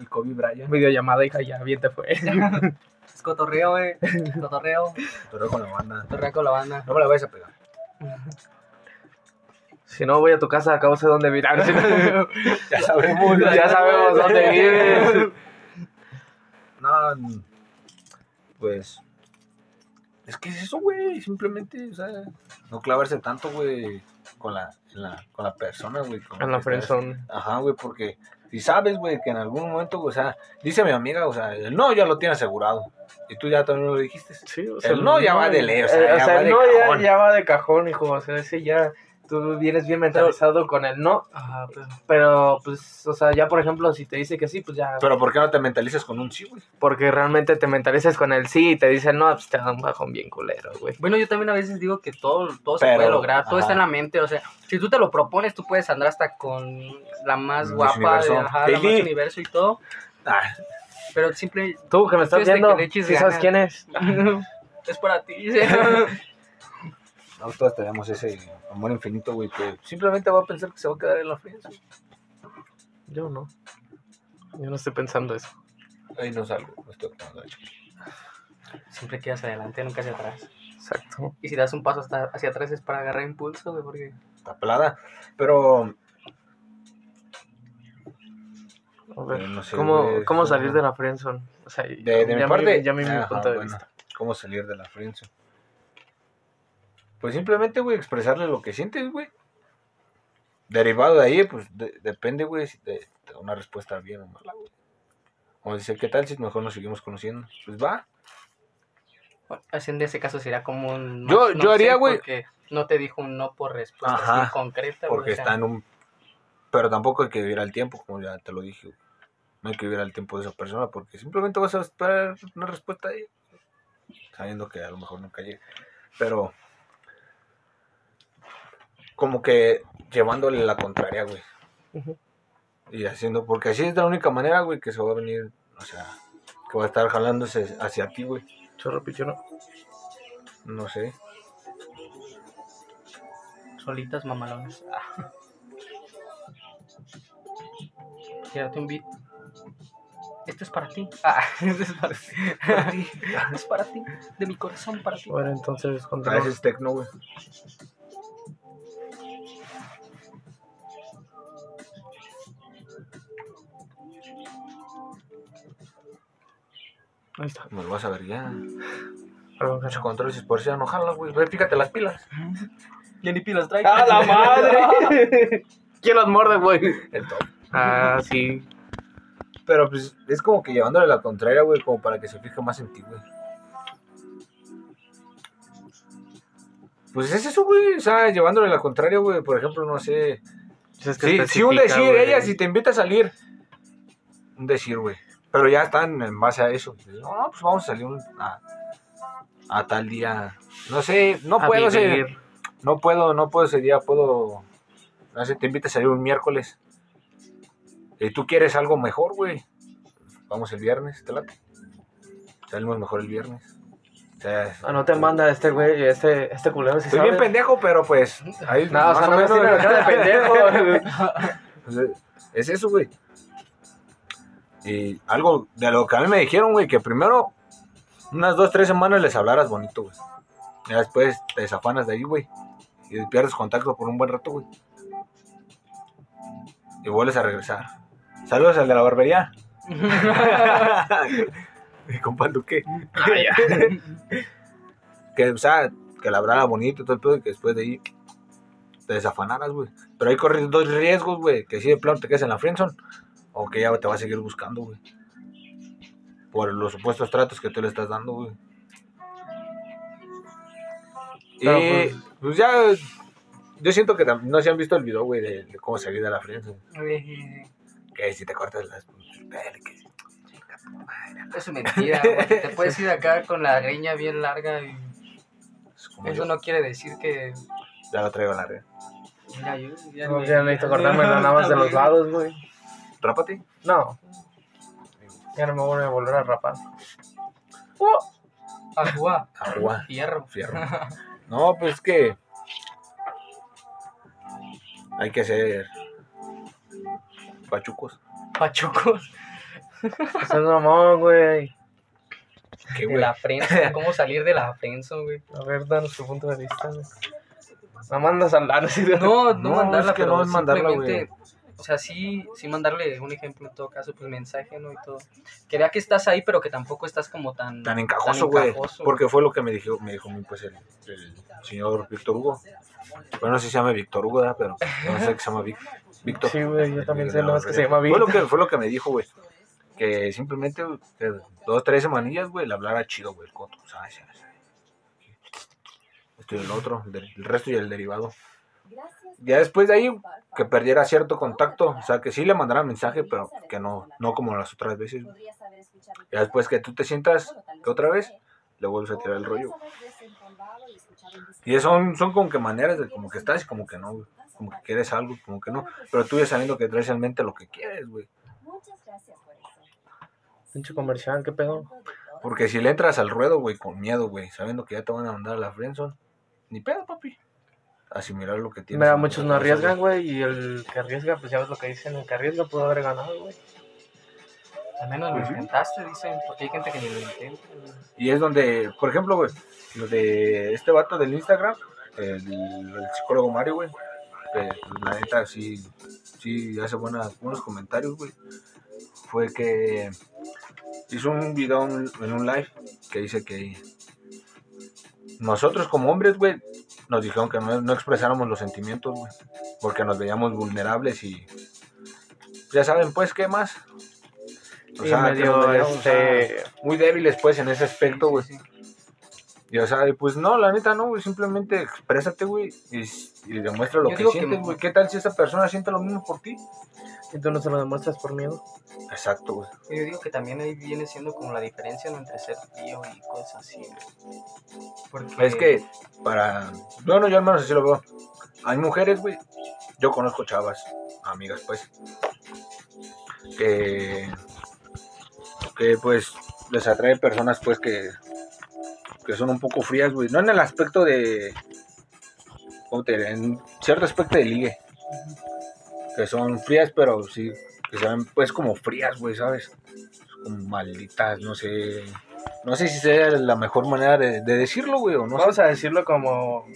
COVID, Brian. Videollamada, hija, ya bien te fue. Es cotorreo, güey. Cotorreo. Pero con la banda. Cotorreo con la banda. No me la vayas a pegar. Si no voy a tu casa, acabo sé dónde virar. Ya sabemos. ya sabemos dónde vives. No, pues. Es que es eso, güey. Simplemente, o sea, no clavarse tanto, güey, con la, en la, con la persona, güey. con En la friendzone. Ajá, güey, porque si sabes, güey, que en algún momento, o sea, dice mi amiga, o sea, el no ya lo tiene asegurado. Y tú ya también lo dijiste. Sí, o El no ya va de ley, o sea, eh, ya va el de no ya, ya va de cajón, hijo. O sea, ese ya tú vienes bien mentalizado con el no, Ajá, pero... pero pues, o sea, ya por ejemplo, si te dice que sí, pues ya, Pero ¿por qué no te mentalizas con un sí, güey? porque realmente te mentalizas con el sí y te dicen no, pues te da un bajón bien culero, güey. Bueno, yo también a veces digo que todo, todo se puede lograr, todo ajá. está en la mente, o sea, si tú te lo propones, tú puedes andar hasta con la más guapa, de, Universo. ajá, la más Hailey. universo y todo, Ah, pero simple, Tú que me estás viendo, ¿sí sabes quién es? es para ti. no, todos tenemos ese amor infinito, güey, que simplemente va a pensar que se va a quedar en la friends. Yo no. Yo no estoy pensando eso. Ahí no salgo, no estoy actuando, de hecho. Siempre quedas adelante, nunca hacia atrás. Exacto. Y si das un paso hasta hacia atrás es para agarrar impulso, güey, porque... Está pelada. Pero, A ver, Eh, no sé, ¿cómo, güey, ¿cómo salir de la friendzone? O sea, de, de ya mi parte, ya me mi punto de bueno, vista. ¿Cómo salir de la friendzone? Pues simplemente, güey, expresarle lo que sientes, güey. Derivado de ahí, pues de- depende, güey, te da una respuesta bien o mala, güey. O dice, ¿qué tal si mejor nos seguimos conociendo? Pues va. En ese caso sería como un... Yo- no yo haría, güey. Porque no te dijo un no por respuesta Ajá, así concreta, Porque o sea, está en un... Pero tampoco hay que vivir al tiempo, como ya te lo dije. güey. No hay que vivir al tiempo de esa persona porque simplemente vas a esperar una respuesta ahí. Sabiendo que a lo mejor nunca llegue. Pero... Como que llevándole la contraria, güey. Y haciendo... Porque así es la única manera, güey, que se va a venir... O sea, que va a estar jalándose hacia ti, güey. Chorro pichoro. No sé. Solitas mamalones. Ah. Tírate un beat. Esto es para ti. Ah, esto es para ti. es para ti. De mi corazón para ti. Bueno, entonces, A continuamos. veces tecno, güey. Ahí está. Me lo vas a ver ya. Perdón, Mucho cacho. control y por si no güey. Fíjate las pilas. Ya ni pilas trae. ¡A la madre! ¿Quién los muerde, güey? El top. Ah, sí. Pero pues es como que llevándole la contraria, güey, como para que se fije más en ti, güey. Pues es eso, güey. O sea, llevándole la contraria, güey. Por ejemplo, no sé. Pues es que Sí, sí, un decir, güey. ella si te invita a salir. Un decir, güey. Pero ya están en base a eso. No, no, pues vamos a salir un- a, a tal día. No sé, no A puedo ese- vivir. No puedo, no puedo ese día, puedo. No sé, te invita a salir un miércoles. Y tú quieres algo mejor, güey. Vamos el viernes, te late. Salimos mejor el viernes. O sea, Ah, no te manda este güey, este, este culero, si Estoy bien pendejo, pero pues. Ahí, No, o sea, más no cara de pendejo. Pues, es eso, güey. Y algo de lo que a mí me dijeron, güey, que primero unas dos, tres semanas les hablaras bonito, güey. Ya después te desafanas de ahí, güey. Y pierdes contacto por un buen rato, güey. Y vuelves a regresar. Saludos al de la barbería. Mi compa Duque. que, o sea, que la hablara bonito y todo el pedo y que después de ahí te desafanaras, güey. Pero ahí corres dos riesgos, güey. Que si de plano te quedas en la friendzone o que ya te va a seguir buscando, güey. Por los supuestos tratos que tú le estás dando, güey. Y pues, pues- ya, yo siento que no se han visto el video, güey, de, de cómo salir de la friendzone. Que si te cortas las... que- Eso es mentira, güey. Te puedes ir acá con la greña bien larga y es eso yo. no quiere decir que... Ya la traigo larga. Mira, yo ya No, me- ya necesito cortarme nada más de los lados, güey. Rápate. No. Ya no me voy a volver a rapar. A jugar. A jugar. Fierro. Fierro. No, pues es que hay que ser pachucos. Pachucos. Eso es mamón, güey. ¿Qué, De güey? la prensa. ¿Cómo salir de la prensa, güey? A ver, danos tu punto de vista, güey. No mandas a de... No, no, No, mandarla, es que pero no es mandarla, simplemente, o sea, sí, sí mandarle un ejemplo en todo caso, pues mensaje, ¿no? Y todo. Que vea que estás ahí, pero que tampoco estás como tan... Tan encajoso, güey. Porque fue lo que me dijo, me dijo pues, el, el señor Víctor Hugo. Bueno, no sé si se llama Víctor Hugo, ¿verdad? pero no sé que se llama Vic- Víctor. Sí, güey, yo también sé, no es que se llama Fue lo Víctor. que, fue lo que me dijo, güey. Que simplemente que dos, tres semanillas, güey, le hablara chido, güey, el coto. ¿sabes? ¿sabes? Esto y el otro, el, resto y el derivado. Ya después de ahí, que perdiera cierto contacto, o sea, que sí le mandara mensaje, pero que no, no como las otras veces. Ya después que tú te sientas que otra vez, le vuelves a tirar el rollo. Y son, son como que maneras de como que estás y como que no. Como que quieres algo, como que no. Pero tú ya sabiendo que traes en mente lo que quieres, güey. Pinche comercial, ¿qué pedo? Porque si le entras al ruedo, güey, con miedo, güey, sabiendo que ya te van a mandar a la friendzone, ni pedo, papi. Asimilar lo que tienes. Mira, muchos no arriesgan, güey, y el que arriesga, pues ya ves lo que dicen, el que arriesga pudo haber ganado, güey. Al menos lo Ujú. intentaste, dicen, porque hay gente que ni lo intenta. güey. Y es donde, por ejemplo, güey, lo de este vato del Instagram, el, el psicólogo Mario, güey, que pues, la neta sí, sí hace buenas, buenos comentarios, güey. Fue que hizo un video en en un live que dice que nosotros como hombres, güey, nos dijeron que no, no expresáramos los sentimientos, güey, porque nos veíamos vulnerables y ya saben, pues, ¿qué más? O sea, medio, este, muy débiles, pues, en ese aspecto, güey. Sí, sí. Y o sea, y pues no, la neta no, güey, simplemente exprésate, güey, y, y demuestra lo Yo que- sientes, güey. ¿Qué tal si esa persona siente lo mismo por ti? Y tú no se lo demuestras por miedo. Exacto, güey. Yo digo que también ahí viene siendo como la diferencia ¿no? entre ser frío y cosas así. güey. Porque Es que para, bueno, yo al menos así lo veo. Hay mujeres, güey, yo conozco chavas, amigas, pues, que, que pues les atrae personas, pues, que, que son un poco frías, güey. No en el aspecto de. En cierto aspecto de ligue. Que son frías, pero sí, que se ven, pues, como frías, güey, ¿sabes? Como malditas, no sé. No sé si sea la mejor manera de, de decirlo, güey, o no sé. Vamos a decirlo como...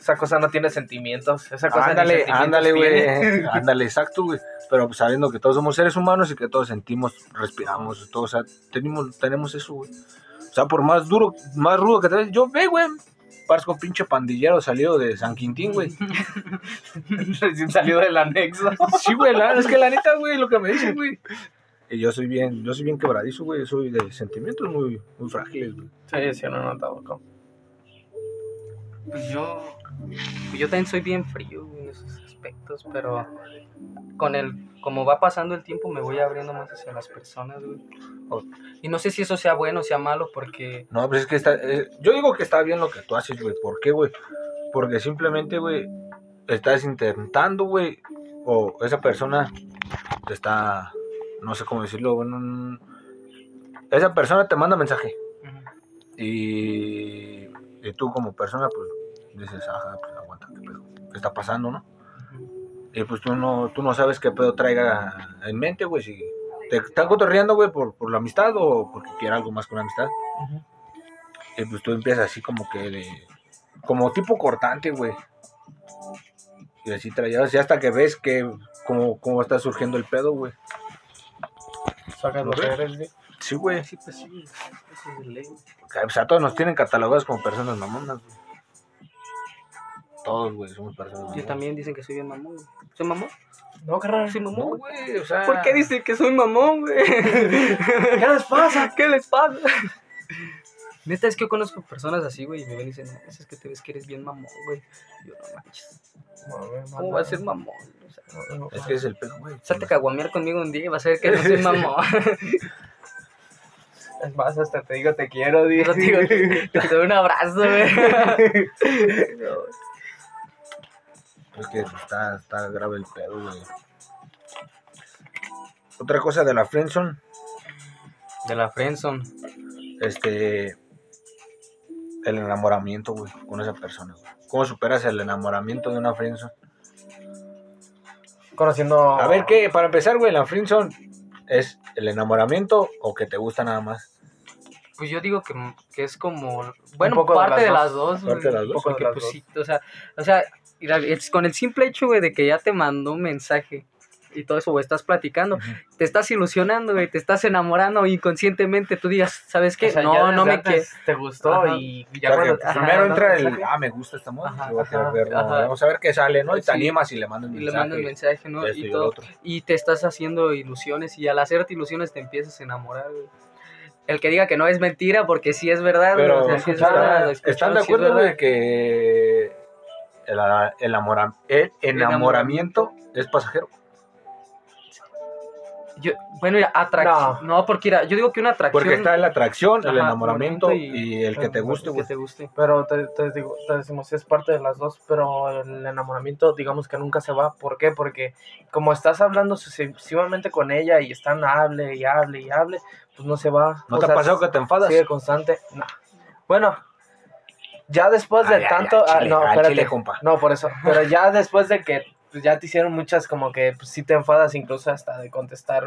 Esa cosa no tiene sentimientos. Esa cosa Ándale, ándale, güey. Ándale, exacto, güey. Pero pues, sabiendo que todos somos seres humanos y que todos sentimos, respiramos, todo, o sea, tenemos, tenemos eso, güey. O sea, por más duro, más rudo que te ves, yo ve, güey. Parezco pinche pandillero salido de San Quintín, güey. Recién salido del anexo. Sí, güey, la- es que la neta, güey, lo que me dicen, güey. Y yo soy bien, yo soy bien quebradizo, güey. Soy de sentimientos muy, muy frágiles, güey. Sí, sí, no he notado. ¿cómo? Pues yo, yo también soy bien frío güey, en esos aspectos, pero con el, como va pasando el tiempo me voy abriendo más hacia las personas, güey. Y no sé si eso sea bueno o sea malo, porque No, pues es que está. eh, yo digo que está bien lo que tú haces, güey. ¿Por qué, güey? Porque simplemente, güey, estás intentando, güey. O esa persona te está. No sé cómo decirlo, bueno. Esa persona te manda mensaje. Y. Y tú, como persona, pues dices, ajá, pues aguanta, ¿qué pedo? ¿Qué está pasando, no? Y pues tú no, tú no sabes qué pedo traiga en mente, güey. Si te están cotorreando, güey, por, por la amistad o porque quiere algo más con la amistad. Y pues tú empiezas así como que de. Como tipo cortante, güey. Y así traías, y hasta que ves que. Cómo, cómo está surgiendo el pedo, güey. Sacas lo que eres, güey. Sí, güey. sí, pues sí, eso es de ley. O sea, todos nos tienen catalogados como personas mamonas, güey. Todos, güey, somos personas. Yo también dicen que soy bien mamón, güey. ¿Soy mamón? No, carnal. ¿Soy No, mamón? güey, o sea. ¿Por qué dicen que soy mamón, güey? ¿Qué les pasa? ¿Qué les pasa? Neta, es que yo conozco personas así, güey, y me ven y dicen, no, es que te ves que eres bien mamón, güey. Y Yo, no manches, ¿cómo va a ser mamón? O sea, Es que es el pedo, güey. salte a caguamear conmigo un día y vas a ver que no soy mamón. Es más, hasta te digo te quiero, te digo, te doy un abrazo, güey. Es que está, está grave el pedo, güey. Otra cosa de la friendzone, De la friendzone. este. El enamoramiento, güey, con esa persona, güey. ¿Cómo superas el enamoramiento de una friendzone? Conociendo. A ver, ¿qué? Para empezar, güey, la friendzone es el enamoramiento o que te gusta nada más. Pues yo digo que, que es como, bueno, parte de las las dos, güey. Parte de las dos. Poco de Porque, pues sí, o sea, o sea, es con el simple hecho, güey, de que ya te mandó un mensaje y todo eso, güey, estás platicando, te estás ilusionando, güey, te estás enamorando inconscientemente, tú digas, ¿sabes qué? O sea, ya no, no me quieres. Te gustó Ajá. y ya sea, cuando que te están primero entra el, mensaje, ah, me gusta esta moda, Ajá, yo voy a querer ajá, verlo, ajá. vamos a ver qué sale, ¿no? Y te Sí. animas y le mandas un Y le mensaje. mandas mensaje, ¿no? Y todo. Y te estás haciendo ilusiones y al hacerte ilusiones te empiezas a enamorar, güey. El que diga que no es mentira porque sí es verdad, Pero, o sea, sí es verdad, ¿están de sí es acuerdo, güey, que el, el, el enamoramiento es pasajero. Yo, bueno, mira, atracción. No. porque mira, yo digo que una atracción. Porque está la atracción, el Ajá, enamoramiento enamoramiento y, y- el que te guste, que te guste. Pero te, te digo, te decimos, es parte de las dos, pero el enamoramiento, digamos que nunca se va. ¿Por qué? Porque como estás hablando sucesivamente con ella y están hable y hable y hable, pues no se va. ¿No O te ha sea, pasado que te enfadas? Sigue constante. No. Bueno, ya después de Ay, tanto. ay, ah, chile, no, espérate. chile, compa. No, por eso. Pero ya después de que pues, ya te hicieron muchas, como que pues, sí te enfadas, incluso hasta de contestar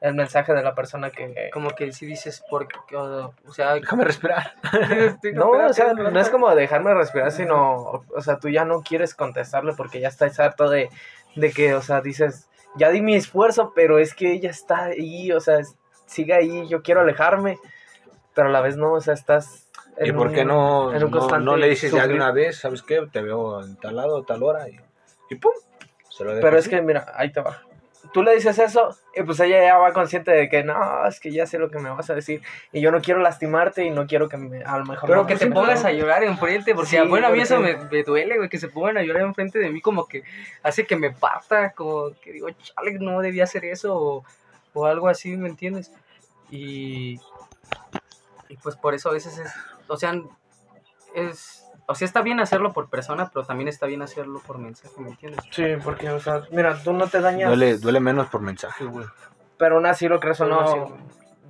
el mensaje de la persona que. Como que si dices, porque, o, o sea, Déjame respirar. No, o sea, no es como dejarme respirar, sino, o sea, tú ya no quieres contestarle porque ya estás harto de, de que, o sea, dices, ya di mi esfuerzo, pero es que ella está ahí, o sea, es- sigue ahí, yo quiero alejarme, pero a la vez no, o sea, estás... ¿Y por qué no, no, no le dices ya de una vez, ¿sabes qué? Te veo en tal lado, tal hora y, y pum. Se lo Pero es así. que, mira, ahí te va. Tú le dices eso y pues ella ya va consciente de que no, es que ya sé lo que me vas a decir y yo no quiero lastimarte y no quiero que me, a lo mejor... Pero no, que te pongas a llorar enfrente, porque Sí, bueno, a mí eso me, me duele, güey, que se pongan a llorar enfrente de mí, como que hace que me parta, como que digo, chale, no debía hacer eso, o, o algo así, ¿me entiendes? Y, y pues por eso a veces es, o sea, es, o sea, está bien hacerlo por persona, pero también está bien hacerlo por mensaje, ¿me entiendes? Sí, porque, o sea, mira, tú no te dañas... Duele, duele menos por mensaje, güey. Pero aún así lo crees o no,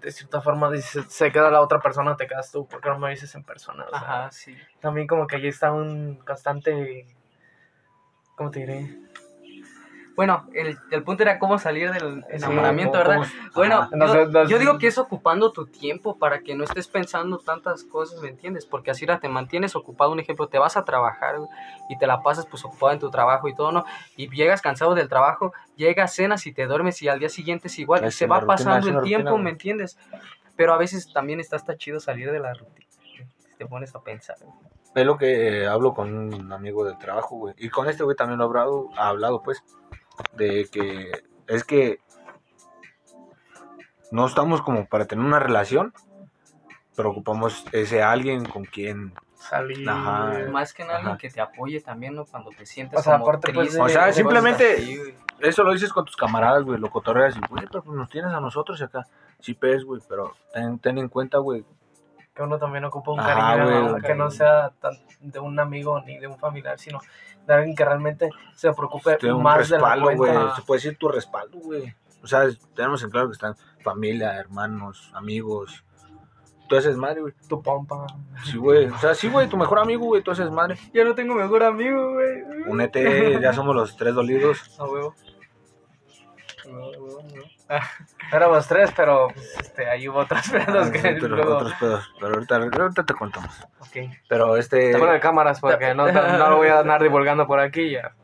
de cierta forma dices, se queda la otra persona, te quedas tú, porque no me dices en persona. o sea, Ajá, sí. También como que ahí está un constante, ¿cómo te diré? Bueno, el, el punto era cómo salir del enamoramiento, ¿Cómo- ¿verdad? cómo- Bueno, yo, no digo que es ocupando tu tiempo para que no estés pensando tantas cosas, ¿me entiendes? Porque así te mantienes ocupado. Un ejemplo, te vas a trabajar y te la pasas pues ocupado en tu trabajo y todo, ¿no? Y llegas cansado del trabajo, llegas, cenas y te duermes y al día siguiente es igual. Y se va rutina, pasando el tiempo, rutina, ¿me entiendes? Pero a veces también está hasta chido salir de la rutina. Te pones a pensar. Es lo que eh, hablo con un amigo del trabajo, güey. Y con este güey también lo he hablado, ha hablado, pues, de que es que no estamos como para tener una relación, pero ocupamos ese alguien con quien... Salir. Ajá. Más que nada alguien que te apoye también, ¿no? Cuando te sientes O sea, como aparte, pues, triste, O sea, simplemente- así. Eso lo dices con tus camaradas, güey, lo cotorreas y, güey, pero pues nos tienes a nosotros y acá. Sí, pues, güey, pero ten, ten en cuenta, güey, Que uno también ocupa un Ajá, cariño, güey, ¿no? un que no sea tan de un amigo ni de un familiar, sino de alguien que realmente se preocupe más de la respaldo, cuenta. Se puede decir tu respaldo, güey. O sea, tenemos en claro que están familia, hermanos, amigos. Tú haces madre, güey. Tu pompa. Sí, güey. O sea, sí, güey, tu mejor amigo, güey, tú haces madre. Yo no tengo mejor amigo, güey. Únete, ya somos los tres dolidos. A huevo. Éramos tres, pero pues, este, ahí hubo otros pedos que Ah, pero luego... otros pedos. Pero ahorita, ahorita te contamos. Ok. Pero este. Te de cámaras porque no, no lo voy a andar divulgando por aquí ya.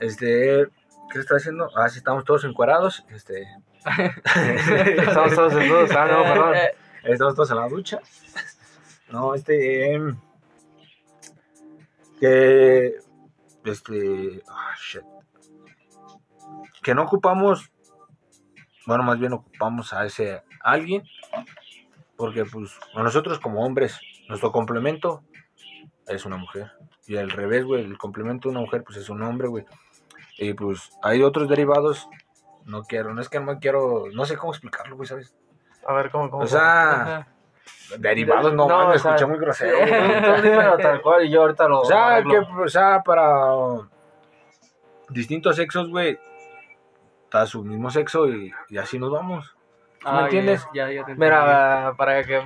Este. ¿Qué está haciendo? Ah, sí, estamos todos encuerados. Este. Estamos todos desnudos. Ah, no, perdón. Estamos todos en la ducha. No, este. em, que. Este. Ah, shit. Que no ocupamos. Bueno, más bien ocupamos a ese alguien. Porque, pues, a nosotros como hombres, nuestro complemento es una mujer. Y al revés, güey, el complemento de una mujer, pues es un hombre, güey. Y pues hay otros derivados. No quiero, no es que no quiero. No sé cómo explicarlo, güey, ¿sabes? A ver, ¿cómo? cómo O sea. Derivados, no, No, man, me sea, escuché muy grosero. dímelo tal cual y yo ahorita lo O sea, que, o sea, para distintos sexos, güey, está su mismo sexo y, y así nos vamos. ¿Sí Ah, ¿Me entiendes? Ya, ya te entendí. Mira, para que...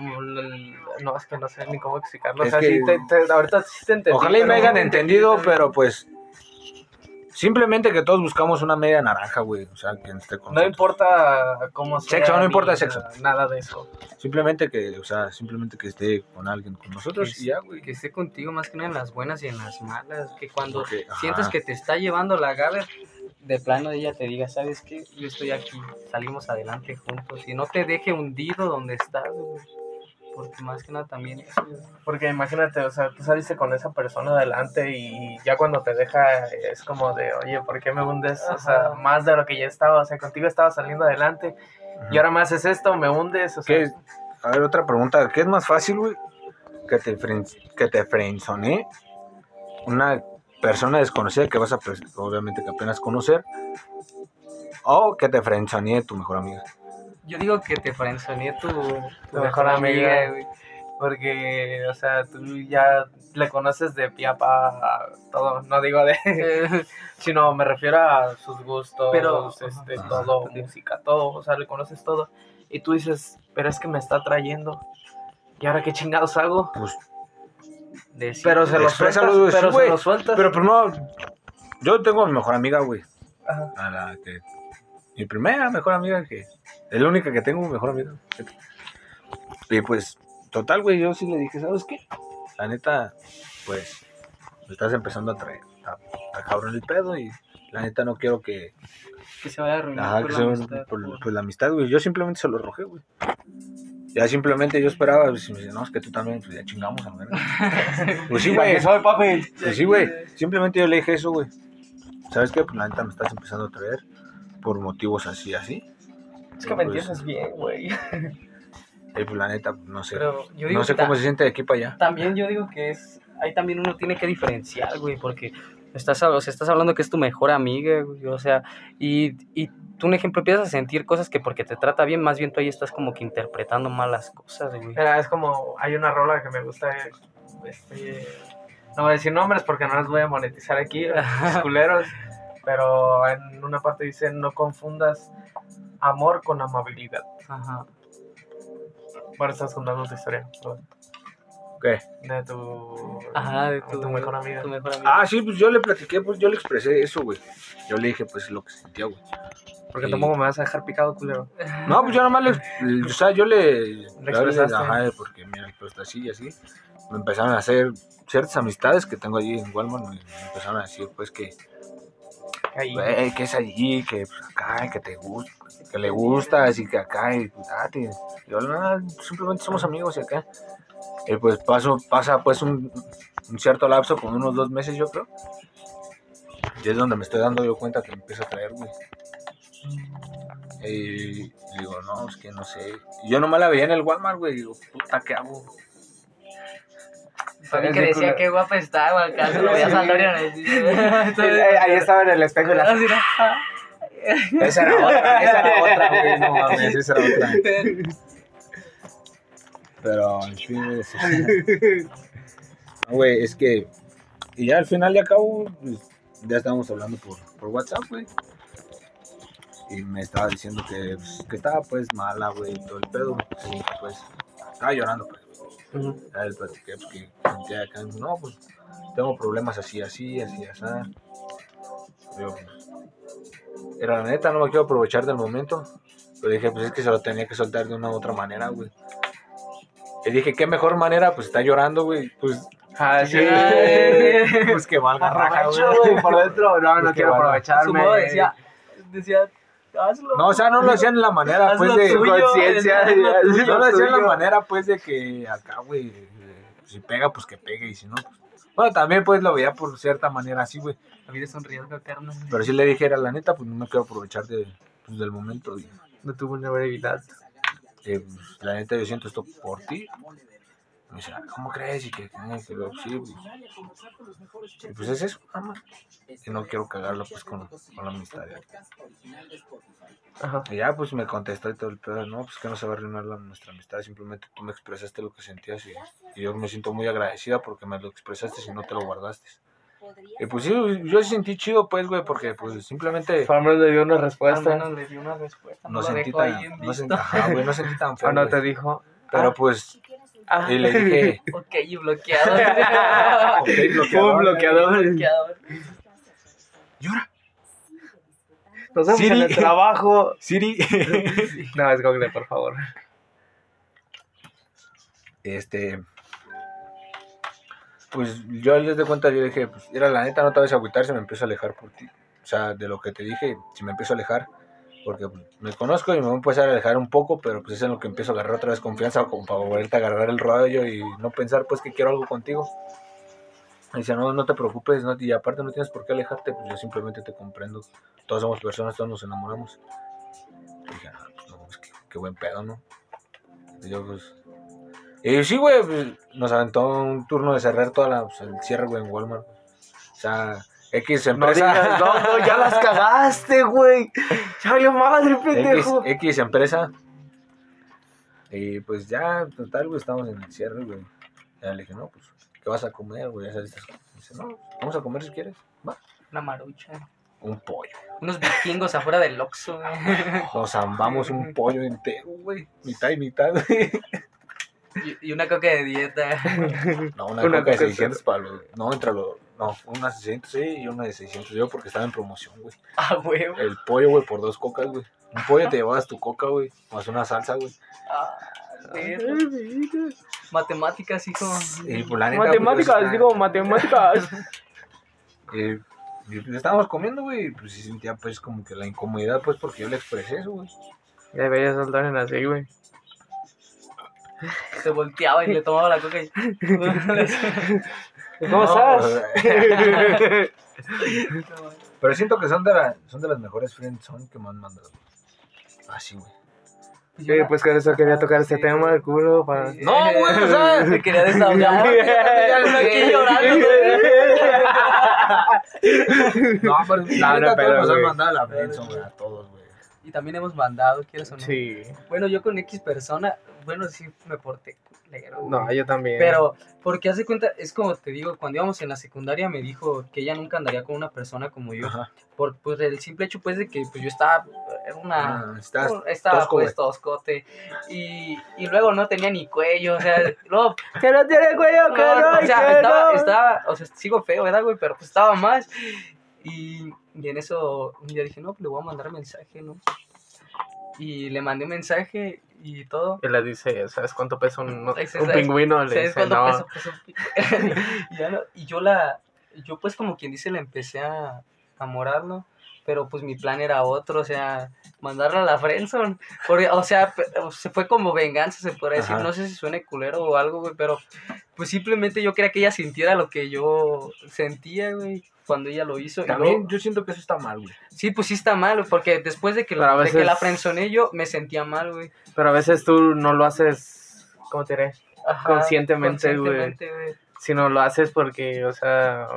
No, es que no sé ni cómo explicarlo. O sea, que- sí te, te- ahorita sí te entendí. Ojalá y me hayan entendido, pero pues simplemente que todos buscamos una media naranja, güey. O sea, que esté con No nosotros. importa cómo sea. Sexo, no importa el sexo. nada- de eso. Simplemente que, o sea, simplemente que esté con alguien con nosotros Que y ya, güey. que esté contigo más que nada en las buenas y en las malas. Que cuando ajá. sientes que te está llevando la gabe, de plano ella te diga, ¿sabes qué? Yo estoy aquí, salimos adelante juntos. Y no te deje hundido donde estás, güey. Porque más que nada también eso. Porque imagínate, o sea, tú saliste con esa persona adelante y ya cuando te deja es como de, oye, ¿por qué me hundes? O sea, más de lo que ya estaba. O sea, contigo estaba saliendo adelante y ahora me haces esto, me hundes. O sea, ¿Qué es? A ver, otra pregunta. ¿Qué es más fácil, güey? Que te, fren- que te frenzone una persona desconocida que vas a, pres- obviamente, que apenas conocer. O que te frenzonie tu mejor amiga. Yo digo que te frenzoneé tu, tu Tu mejor mejor amiga, amiga. güey. Porque, o sea, tú ya le conoces de pie a pa todo. No digo de. Sino me refiero a sus gustos, Pero- este, Ajá. todo, música, todo. O sea, le conoces todo. Y tú dices, pero es que me está trayendo. ¿Y ahora qué chingados hago? Pues, decir- Pero se lo Exprésalo, sueltas. güey, Pero se güey. lo sueltas. pero primero, yo tengo a mi mejor amiga, güey. Ajá. A la que. Mi primera mejor amiga, que. Es la única que tengo, mejor amiga. Y pues, total, güey, yo sí le dije, ¿sabes qué? La neta, pues, me estás empezando a traer. A, a cabrón el pedo y la neta no quiero que. que se vaya a arruinar Ajá, por que la se- amistad, por, por- pues, la amistad, güey. Yo simplemente se lo arrojé, güey. Ya simplemente yo esperaba, pues, y me dice, no, es que tú también, pues ya chingamos a la verga. Pues sí, güey. soy, papi? Pues sí, güey. Simplemente yo le dije eso, güey. ¿Sabes qué? Pues la neta me estás empezando a traer por motivos así, así. Es que me Pues, entiendes bien, güey. Y pues la neta, pues, no sé. Pero yo digo No sé cómo se siente de aquí para allá. también yo digo que es ahí también uno tiene que diferenciar, güey, porque estás, o sea, estás hablando que es tu mejor amiga, güey, o sea, y, y tú, un ejemplo, empiezas a sentir cosas que porque te trata bien, más bien tú ahí estás como que interpretando mal las cosas, güey. Mira, es como, hay una rola que me gusta, este, no voy a decir nombres porque no las voy a monetizar aquí, los culeros, pero en una parte dice, no confundas amor con amabilidad. Ajá. Bueno, estás contando tu historia perdón, ¿Qué? de tu, Ajá, de tu, tu mejor amiga. tu mejor amiga. Ah, sí, pues yo le platiqué, pues yo le expresé eso, güey. Yo le dije, pues lo que sentía, güey. Porque Sí. tampoco me vas a dejar picado, culero. No, pues yo nomás le. O sea, yo le. expresaste. Ajá, porque mira, está así y así. Me empezaron a hacer ciertas amistades que tengo allí en Walmart. Me me empezaron a decir, pues que. Güey, que es allí, que pues, acá, que te gusta, que le gustas y que acá, y pues, yo, no, simplemente somos amigos y acá. Y pues paso, pasa pues un, un cierto lapso, como unos dos meses yo creo. Y es donde me estoy dando yo cuenta que me empieza a traer, güey. Y digo, no, es que no sé. Y yo nomás la veía en el Walmart, güey. Digo, puta, ¿qué hago? Para mí que de decía qué guapa está, güey, acá se lo veías a. Ahí ahí estaba en el espejo y la... Esa era otra, esa era otra, güey. No mames, esa era otra. Pero, en fin, güey. es que. Y ya al final de cabo, pues, ya estábamos hablando por, por WhatsApp, güey. Y me estaba diciendo que, pues, que estaba pues mala, güey, y todo el pedo. Y pues, estaba llorando, pues. Ya le platiqué, pues, que sentía acá, no, pues, tengo problemas así, así, así, así. Yo, pues, era la neta, no me quiero aprovechar del momento. Pero dije, pues es que se lo tenía que soltar de una u otra manera, güey. Y dije, ¿qué mejor manera? Pues está llorando, güey. Pues, Ah, sí. pues que valga raja, güey. por dentro. No, no Pues quiero bueno. aprovecharme. Su modo decía, decía, hazlo. No, o sea, no lo hacían en la manera, pues de. tuyo, conciencia, No lo hacían en la manera, pues, de que acá, güey. Si pega, pues que pegue. Y si no, pues. Bueno, también, pues lo veía por cierta manera así, güey. La vida es un riesgo. Pero si le dijera, la neta, pues no me quiero aprovechar de, pues, del momento. No tuvo una brevedad. Eh, pues, la neta, yo siento esto por ti. Me dice, "Ah, ¿cómo crees? Y que, que, que lo- sí, pues. Y pues es eso, más. Y no quiero cagarlo, pues, con, con la amistad. ya. Ajá. Y ya, pues me contestó y todo el pedo, no, pues que no se va a arruinar la, nuestra amistad, simplemente tú me expresaste lo que sentías y, y yo me siento muy agradecida porque me lo expresaste y no te lo guardaste. Y pues sí, yo sentí chido, pues, güey, porque pues simplemente lo menos le dio una Al respuesta. menos le di una respuesta. no sentí tan, no sentí, ajá, güey, no sentí tan feo, no te dijo. Pero ah, pues, ah. y le dije, Ok, y bloqueado. ok, bloqueador, bloqueador. bloqueador. llora, Nos vemos Siri. en el trabajo. Siri. No, es Google, por favor. este pues yo les de cuenta yo dije pues era la neta no te vayas a agüitar si me empiezo a alejar por ti o sea de lo que te dije si me empiezo a alejar porque pues, me conozco y me voy a empezar a alejar un poco pero pues es en lo que empiezo a agarrar otra vez confianza como para volverte a agarrar el rollo y no pensar pues que quiero algo contigo. Y dice no no te preocupes y aparte no tienes por qué alejarte pues yo simplemente te comprendo. Todos somos personas todos nos enamoramos dije ah, pues no es que qué buen pedo no y yo pues y sí, güey, pues, nos aventó un turno de cerrar toda la, pues, el cierre, güey, en Walmart. sea, X No empresa. digas, no, no, ya las cagaste, güey. Ya valió madre, X, pendejo. X empresa. Y pues ya, total, güey, estamos en el cierre, güey. Ya le dije, no, pues, ¿qué vas a comer, güey? Ya sabes, dice, no, vamos a comer si quieres. Va. Una marucha. Un pollo. Unos vikingos afuera del Oxxo, güey. Nos zambamos un pollo entero, güey. Mitad y mitad, güey. Y, y una coca de dieta. No, una, Una coca de coca 600 para los... No, entre los... No, una de 600, sí, y una de 600 yo porque estaba en promoción, güey. Ah, huevo. El pollo, güey, por dos cocas, güey. Un pollo te llevabas tu coca, güey, más una salsa, güey. Ah, perro. Matemáticas, hijo. Pues la neta, pues, Matemáticas, digo, matemáticas. Y, y, pues, estábamos comiendo, güey, y pues sí sentía pues como que la incomodidad, pues porque yo le expresé eso, güey. Deberías soltar en así, güey. Se volteaba y le tomaba la coca y... ¿Cómo estás? pues, Pero siento que son de, la, son de las mejores friends son que me han mandado. Así, güey. Sí, pues con eso quería tocar este tema del culo para... No, güey, o sea, me quería desahogar. Aquí llorando. No, pero No, no, neta, pero, todos nos han güey. mandado Y también hemos mandado, ¿quieres o no? Sí. Bueno, yo con X persona, bueno, sí me porté culero, güey. No, yo también. Pero, porque hace cuenta, es como te digo, cuando íbamos en la secundaria me dijo que ella nunca andaría con una persona como yo. Ajá. Por pues, el simple hecho, pues, de que pues, yo estaba, era una... Ah, estás estaba tosco, pues toscote y, y luego no tenía ni cuello, o sea, luego Que no tiene cuello, que no, no, o sea, que estaba, no. estaba, o sea, sigo feo, ¿verdad, güey? Pero pues estaba más. Y, y en eso un día dije, no, pues le voy a mandar mensaje, ¿no? Y le mandé un mensaje y todo. Y le dice, ¿sabes cuánto pesa un, un pingüino? Le ¿Sabes dice, cuánto no. peso? Peso un y, ya no- y yo la, yo pues como quien dice, la empecé a enamorar, ¿no? Pero pues mi plan era otro, o sea, mandarla a la friendzone. Porque, o sea, se fue como venganza, se podría decir. Ajá. No sé si suene culero o algo, güey, pero pues simplemente yo quería que ella sintiera lo que yo sentía, güey, cuando ella lo hizo. Y También luego- yo siento que eso está mal, güey. sí, pues sí está mal, güey, porque después de que, la, de que la friendzoneé yo, me sentía mal, güey. Pero a veces tú no lo haces, ¿cómo te diré? Ajá, Conscientemente, güey. conscientemente, güey. Si no lo haces porque, o sea...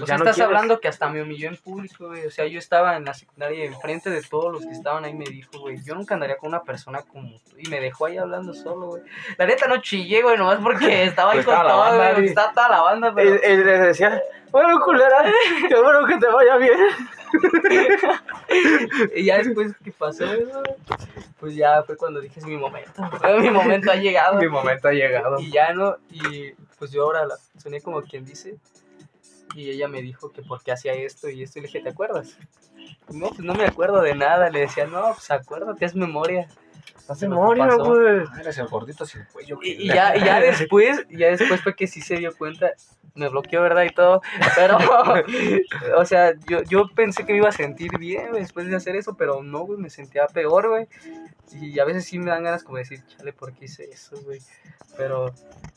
O sea, no estás quieres. hablando que hasta me humilló en público, güey. O sea, yo estaba en la secundaria y enfrente de todos los que estaban ahí me dijo, güey, yo nunca andaría con una persona como tú. Y me dejó ahí hablando solo, güey. La neta no chillé, güey, nomás porque estaba ahí Pues con banda, güey. Estaba toda la banda, Y, pero... y le decía, bueno, culera, qué bueno que te vaya bien. Y ya después que pasó eso, pues ya fue cuando dije, es mi momento. Mi momento ha llegado. Mi momento ha llegado. Y ya no, y pues yo ahora la soné como quien dice. Y ella me dijo que por qué hacía esto y esto. Y le dije, ¿te acuerdas? No, pues no me acuerdo de nada. Le decía, no, pues acuérdate, es memoria. Hace memoria, güey. Ah, eres el gordito sin cuello. Y, y ya, y ya después, ya después fue que sí se dio cuenta. Me bloqueó, ¿verdad? Y todo. Pero, o sea, yo, yo pensé que me iba a sentir bien después de hacer eso, pero no, güey, me sentía peor, güey. Y a veces sí me dan ganas como de decir, chale, ¿por qué hice eso, güey? Pero,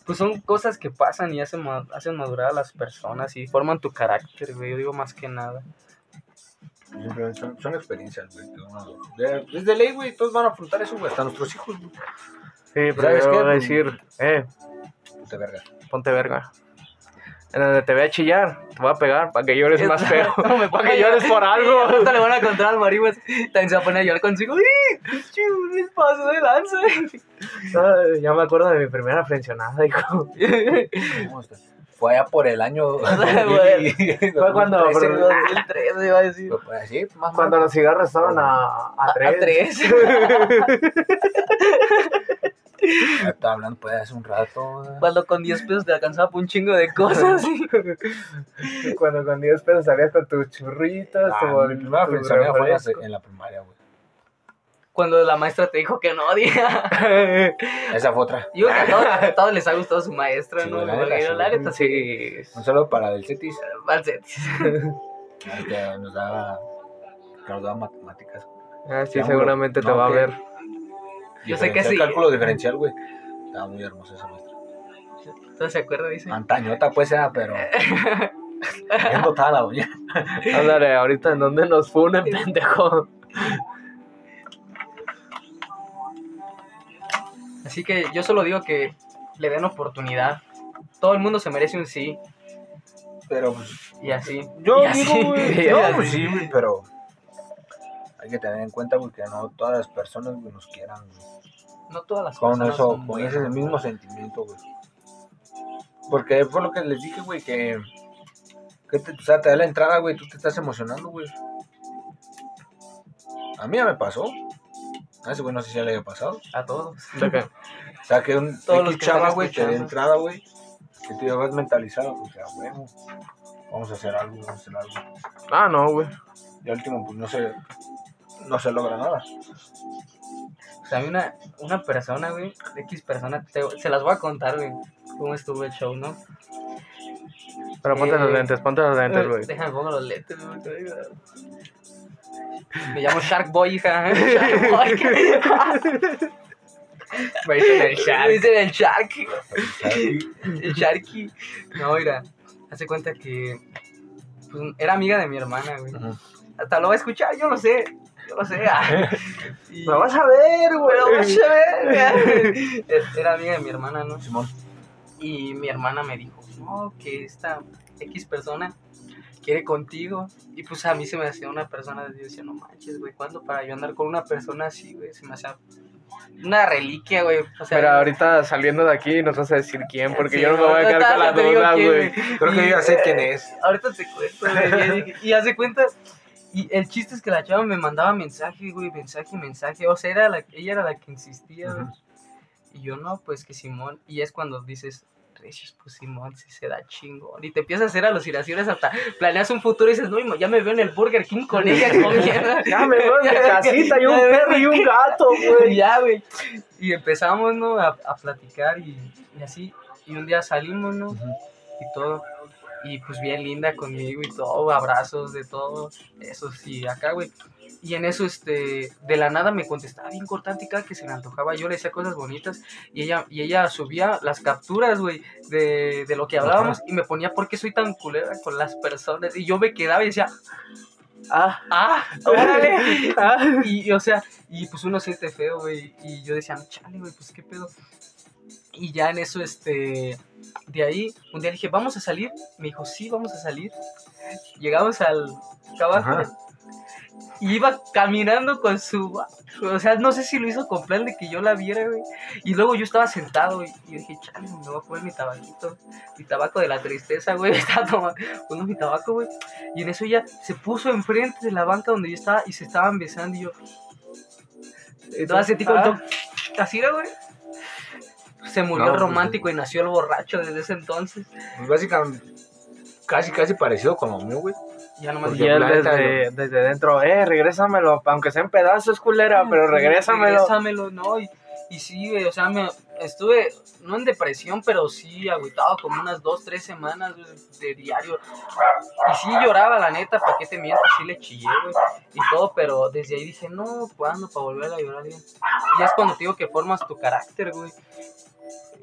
pues son cosas que pasan y hacen, hacen madurar a las personas y forman tu carácter, güey. Yo digo más que nada. Son, son experiencias, güey. que uno- de- Es de ley, güey. Todos van a afrontar eso, güey. Hasta nuestros hijos, güey. Sí, pero ¿Sabes qué? voy a decir, eh, Puta verga. ponte verga. En donde te vea chillar, te voy a pegar para que llores más feo. No, me para que llores por algo. Ahorita le van a contar al marihuas. También se va a poner a llorar consigo. Me pasó de lanza. Ya me acuerdo de mi primera frencionada, hijo. ¿Cómo está? Fue allá por el año. Güey. Fue cuando- 2013, güey. 2003, iba a decir. Pues, pues, sí, más Cuando los cigarros estaban a, a tres. A tres. Estaba hablando pues hace un rato. güey. Cuando con 10 pesos te alcanzaba por un chingo de cosas. Cuando con 10 pesos salías con tus churritos, Ah, tu, tu fue en la primaria, güey. Cuando la maestra te dijo que no, día. Esa fue otra. Yo a todos, a todos les ha gustado su maestra, Sí, ¿no? la neta, la neta sí. Un saludo para del CETIS, Falsetis. que nos daba, que nos daba matemáticas. Ah, sí, seguramente te no, va a que- ver. Yo sé que sí. Cálculo diferencial, güey. Estaba muy hermosa esa maestra. ¿Entonces se acuerda? Dice. Antañota, pues, era, pero. Viendo toda la doña. Ándale, ahorita en dónde nos funen, pendejo. Así que yo solo digo que le den oportunidad. Todo el mundo se merece un sí. Pero pues, Y así. yo Y así. digo, güey, no, pues sí, güey, pero hay que tener en cuenta, güey, que no todas las personas, güey, nos quieran, güey. No todas las con personas eso, son con buenas, ese mismo sentimiento, güey. Porque fue lo que les dije, güey, que, que te, o sea, te da la entrada, güey, tú te estás emocionando, güey. A mí ya me pasó. A ese güey no sé si ya le había pasado. A todos. ¿De qué? O sea, que un Todos X los que chava, güey, te dé escuchando. entrada, güey, que tú ya vas mentalizado, pues, ya, bueno, vamos a hacer algo, vamos a hacer algo. Ah, no, güey. Y al último, pues, no se, no se logra nada. O sea, a mí una, una persona, güey, X persona, te- se las voy a contar, güey, cómo estuvo el show, ¿no? Pero ponte Eh, los lentes, ponte los lentes, Eh, güey. Déjame pongo los lentes, güey. Me llamo Shark Boy, hija. Shark Boy. Me dicen el Me Shark. dicen el Shark. El Sharky. No, mira, hace cuenta que pues, era amiga de mi hermana, güey. Hasta lo va a escuchar, yo lo sé. Yo lo sé. ah. Y- Me vas a ver, güey. Pero vas a ver. Era amiga de mi hermana, ¿no? Simón. Y mi hermana me dijo, no, que esta X persona quiere contigo. Y pues a mí se me hacía una persona, yo decía, no manches, güey, ¿cuándo para yo andar con una persona así, güey? Se me hacía una reliquia, güey. O sea, Pero ahorita saliendo de aquí nos vas a decir quién, porque Sí, yo no me voy a quedar con la duda, güey. Creo que yo ya sé quién es. Ahorita te cuento, güey. Y, y hace cuenta. Y el chiste es que la chava me mandaba mensaje, güey, mensaje, mensaje. O sea, era la, ella era la que insistía, güey. Ujú. Y yo no, pues que Simón. Y es cuando dices, Pues Simón, sí se da chingón. Y te empiezas a hacer alucinaciones hasta planeas un futuro y dices, no, ya me veo en el Burger King con ella comiendo. Ya me veo en mi casita y un perro y un gato, güey. ya, güey. Y empezamos, ¿no? A, a platicar y, y así. Y un día salimos, ¿no? Y todo. Y pues bien linda conmigo y todo, abrazos de todo, eso sí, acá, güey. Y en eso, este, de la nada me contestaba bien cortante y cada que se me antojaba, yo le decía cosas bonitas y ella, y ella subía las capturas, güey, de, de lo que hablábamos y me ponía por qué soy tan culera con las personas. Y yo me quedaba y decía, Ah, ah, órale. ah. Y, y, o sea, y pues uno siente feo, güey. Y yo decía, no, chale, güey, pues qué pedo. Y ya en eso, este, de ahí, un día dije, vamos a salir. Me dijo, sí, vamos a salir. Llegamos al trabajo. Y iba caminando con su. O sea, no sé si lo hizo con plan de que yo la viera, güey. Y luego yo estaba sentado. Y yo dije, chale, me voy a poner mi tabaquito. Mi tabaco de la tristeza, güey. Estaba tomando mi tabaco, güey. Y en eso ella se puso enfrente de la banca donde yo estaba y se estaban besando. Y yo. Entonces sentí como. Ah. Así era, güey. Se murió No, pues, romántico y nació el borracho desde ese entonces. Pues básicamente, casi, casi parecido con lo mío, güey. Ya no me Porque Y él desde, desde dentro, eh, regrésamelo, aunque sea en pedazos, culera, pero regrésamelo. Regrésamelo, no. Y, y sí, güey, o sea, me estuve, no en depresión, pero sí agüitado como unas dos, tres semanas güey, de diario. Y sí lloraba, la neta, ¿para qué te miento? Sí le chillé, güey, y todo, pero desde ahí dije, no, ¿cuándo? Para volver a llorar bien. Y es cuando te digo que formas tu carácter, güey.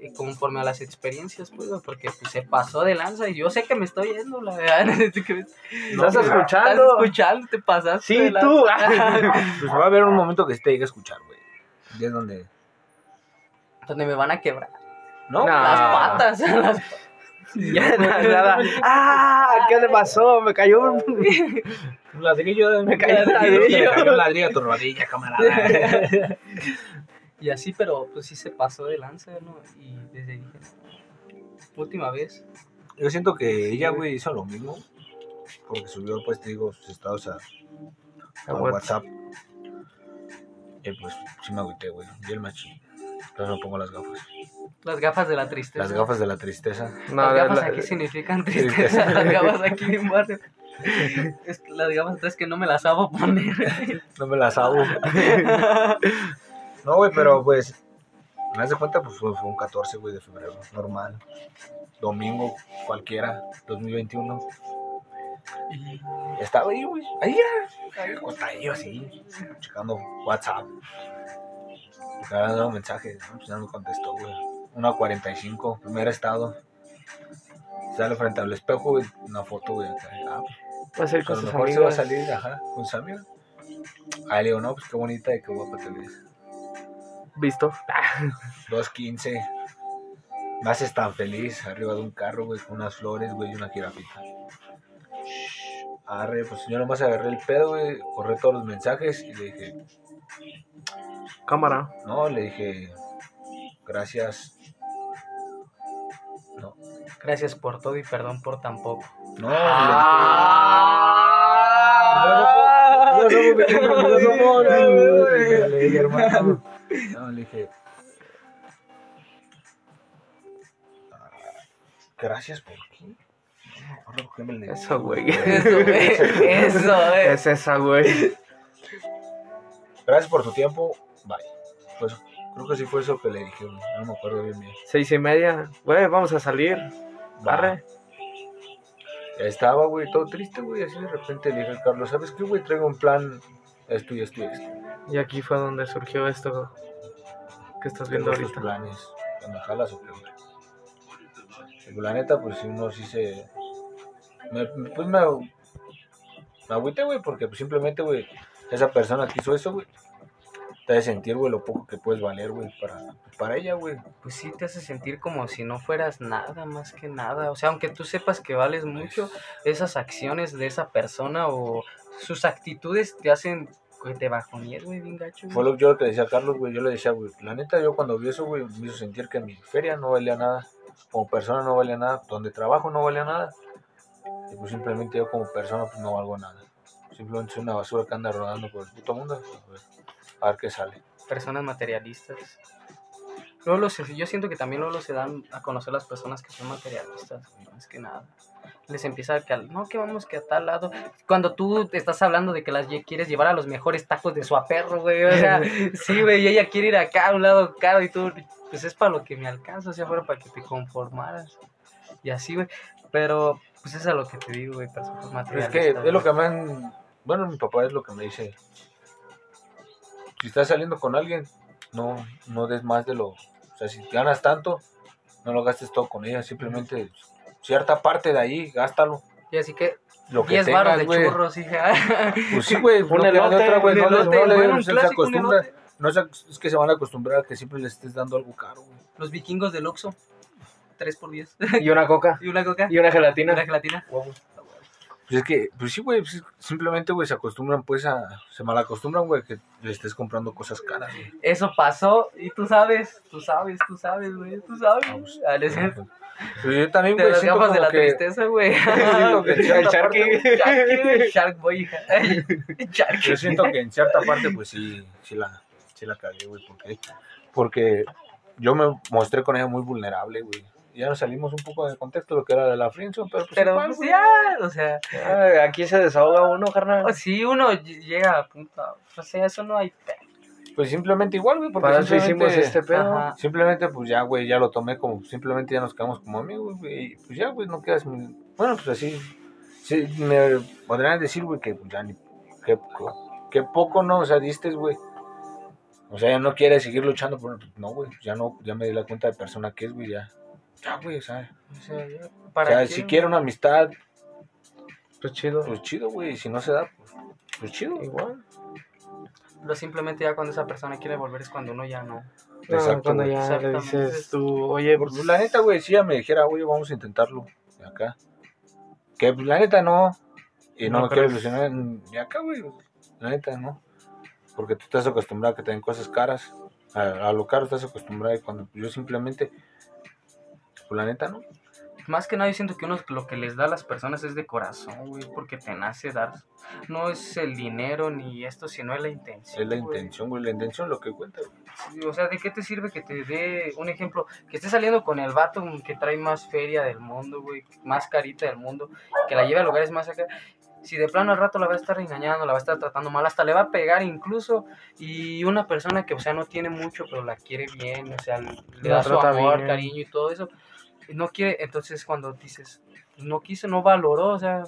Eh, Conforme a las experiencias, pues, porque pues, se pasó de lanza y yo sé que me estoy yendo, la verdad. me- ¿Estás escuchando? Estás escuchando, te pasaste. Sí, de lanza. tú. Pues va a haber un momento que se te llegue a escuchar, güey. Y es donde. Donde me van a quebrar. ¿No? No. Las patas. las Ya, nada, nada. ¡Ah! ¿Qué le pasó? Me cayó un... Ladrillo. Me cayó un Me ladrillo. cayó un ladrillo a tu rodilla, camarada. Y así, pero pues sí se pasó de lanza, ¿no? Y desde ahí dije, última vez. Yo siento que ella, güey, hizo lo mismo. Porque subió, pues, te digo, sus estados a, A a WhatsApp. Y pues, sí me agüité, güey. Y el machi. Entonces me pongo las gafas. Las gafas de la tristeza. Las gafas de la tristeza. No, las gafas la- aquí significan Tristeza. tristeza. Las gafas aquí en barrio. Es que las gafas es que no me las sabo poner. No me las hago. No, güey, pero pues. Me das de cuenta, pues fue, fue un 14, güey, de febrero. Normal. Domingo, cualquiera, 2021. Y Estaba ahí, güey. Ahí. Ahí acostadillo así. Checando WhatsApp. Habían dado mensajes. ¿no? Pues ya no me contestó, güey. 1.45, primer estado. Sale frente al espejo, güey. Una foto, güey. acá. Ah, Va a ser pues, a con sus mejor se va a salir, ajá, con sus amigas. Ahí le digo, no, pues qué bonita y qué guapa te ves. Visto. 2.15. Me haces tan feliz arriba de un carro, güey, con unas flores, güey, y una jirafita. Arre, pues yo nomás agarré el pedo, güey, corré todos los mensajes y le dije, Cámara. no, le dije, gracias. No, Gracias por todo y perdón por tan poco. no, Ah. le dije, "No somos vecinos, no somos", le dije, hermano. No, le dije, "Ah, gracias por qué. No me acuerdo por qué me le Eso, güey. Eso, güey. Eso, eh. Es esa, güey. Gracias por tu tiempo, bye. Pues creo que sí fue eso que le dije, güey, no me acuerdo bien bien. Seis y media. Güey, vamos a salir. Va. Arre. Estaba, güey, todo triste, güey, así de repente le dije al Carlos, ¿sabes qué, güey? Traigo un plan, esto y esto y esto. Y aquí fue donde surgió esto que estás viendo ahorita. planes, cuando jalas o qué, pues, La neta, pues si uno sí se... Me, me- pues me, me agüité, güey, porque pues, simplemente, güey, esa persona que hizo eso, güey, te hace sentir, güey, lo poco que puedes valer, güey, para, para ella, güey. Pues sí te hace sentir como si no fueras nada, más que nada. O sea, aunque tú sepas que vales mucho, esas acciones de esa persona o sus actitudes te hacen que te güey, bien gacho. Fue güey. lo que yo le decía a Carlos, güey. Yo le decía, güey, la neta, yo cuando vi eso, güey, me hizo sentir que mi feria no valía nada. Como persona no valía nada. Donde trabajo no valía nada. Y pues simplemente yo como persona, pues no valgo nada. Simplemente soy una basura que anda rodando por el puto mundo. A ver, a ver qué sale. Personas materialistas. Luego se- yo siento que también luego se dan a conocer las personas que son materialistas, güey, más que nada. Les empieza a cal, no, que vamos que a tal lado. Cuando tú te estás hablando de que las quieres llevar a los mejores tacos de su aperro, güey. O sea, sí, güey, y ella quiere ir acá a un lado caro y tú, pues es para lo que me alcanza, o sea, fuera para que te conformaras. Y así, güey. Pero, pues es a lo que te digo, güey, Es que es lo que me han... Bueno, mi papá es lo que me dice. Si estás saliendo con alguien, no, no des más de lo... O sea, si ganas tanto, no lo gastes todo con ella. Simplemente cierta parte de ahí, gástalo. Y así que, Lo que 10 baros tengas, de churros, hija. Pues sí, güey, Un no otra, güey, no les- no les- se les elote. no se- es que se van a acostumbrar a que siempre les estés dando algo caro, güey. Los vikingos del Oxxo. 3 por 10. Y una coca. y una coca. Y una Y gelatina. una gelatina. Pues es que, pues sí, güey, pues simplemente, güey, se acostumbran, pues, a, se malacostumbran, güey, que le estés comprando cosas caras, güey. Eso pasó y tú sabes, tú sabes, tú sabes, güey, tú sabes. Vamos. Ah, yo también, güey, las siento gafas de la que... tristeza, güey. El Sharky. parte- Shark Boy. Yo siento que en cierta parte, pues sí, sí la, sí la cagué, güey. ¿Por qué? Porque yo me mostré con ella muy vulnerable, güey. Ya nos salimos un poco del contexto de lo que era de la friendzone, pero pues Pero igual, pues ya, o sea, Ay, aquí se desahoga uno, carnal. si uno ll- llega a punto, o sea, eso no hay pe- Pues simplemente igual, güey, porque Para eso hicimos este pedo. Ajá. simplemente, pues ya, güey, ya lo tomé como, simplemente ya nos quedamos como amigos, güey, y pues ya, güey, no quedas, muy- bueno, pues así, sí, me podrían decir, güey, que pues ya ni, que, que poco no, o sea, diste, güey, o sea, ya no quieres seguir luchando, por, no, güey, ya no, ya me di la cuenta de persona que es, güey, ya, ya, güey, o sea, O sea, ya, o ¿para sea, si quiere una amistad, Pues chido. pues chido, güey, si no se da, pues, pues chido, Igual. Pero simplemente ya cuando esa persona quiere volver es cuando uno ya no. No, Exacto, cuando güey. ya le dices tú, oye, Porque, pues, la neta, güey, si ella me dijera, oye, vamos a intentarlo de acá. Que pues, la neta no. Y no, No me quiero ilusionar de acá, güey. La neta no. Porque tú estás acostumbrado a que te den cosas caras. A, a lo caro estás acostumbrado. Y cuando yo simplemente, pues la neta no. Más que nada, yo siento que uno lo que les da a las personas es de corazón, güey, porque te nace dar. No es el dinero ni esto, sino es la intención. Es la güey. intención, güey. La intención es lo que cuenta, güey. Sí, O sea, ¿de qué te sirve que te dé un ejemplo? Que estés saliendo con el vato que trae más feria del mundo, güey, más carita del mundo, que la lleve a lugares más acá. Si de plano al rato la va a estar engañando, la va a estar tratando mal, hasta le va a pegar incluso. Y una persona que, o sea, no tiene mucho, pero la quiere bien, o sea, le La da su amor, bien. cariño y todo eso. Y no quiere, entonces cuando dices, no quiso, no valoró, o sea,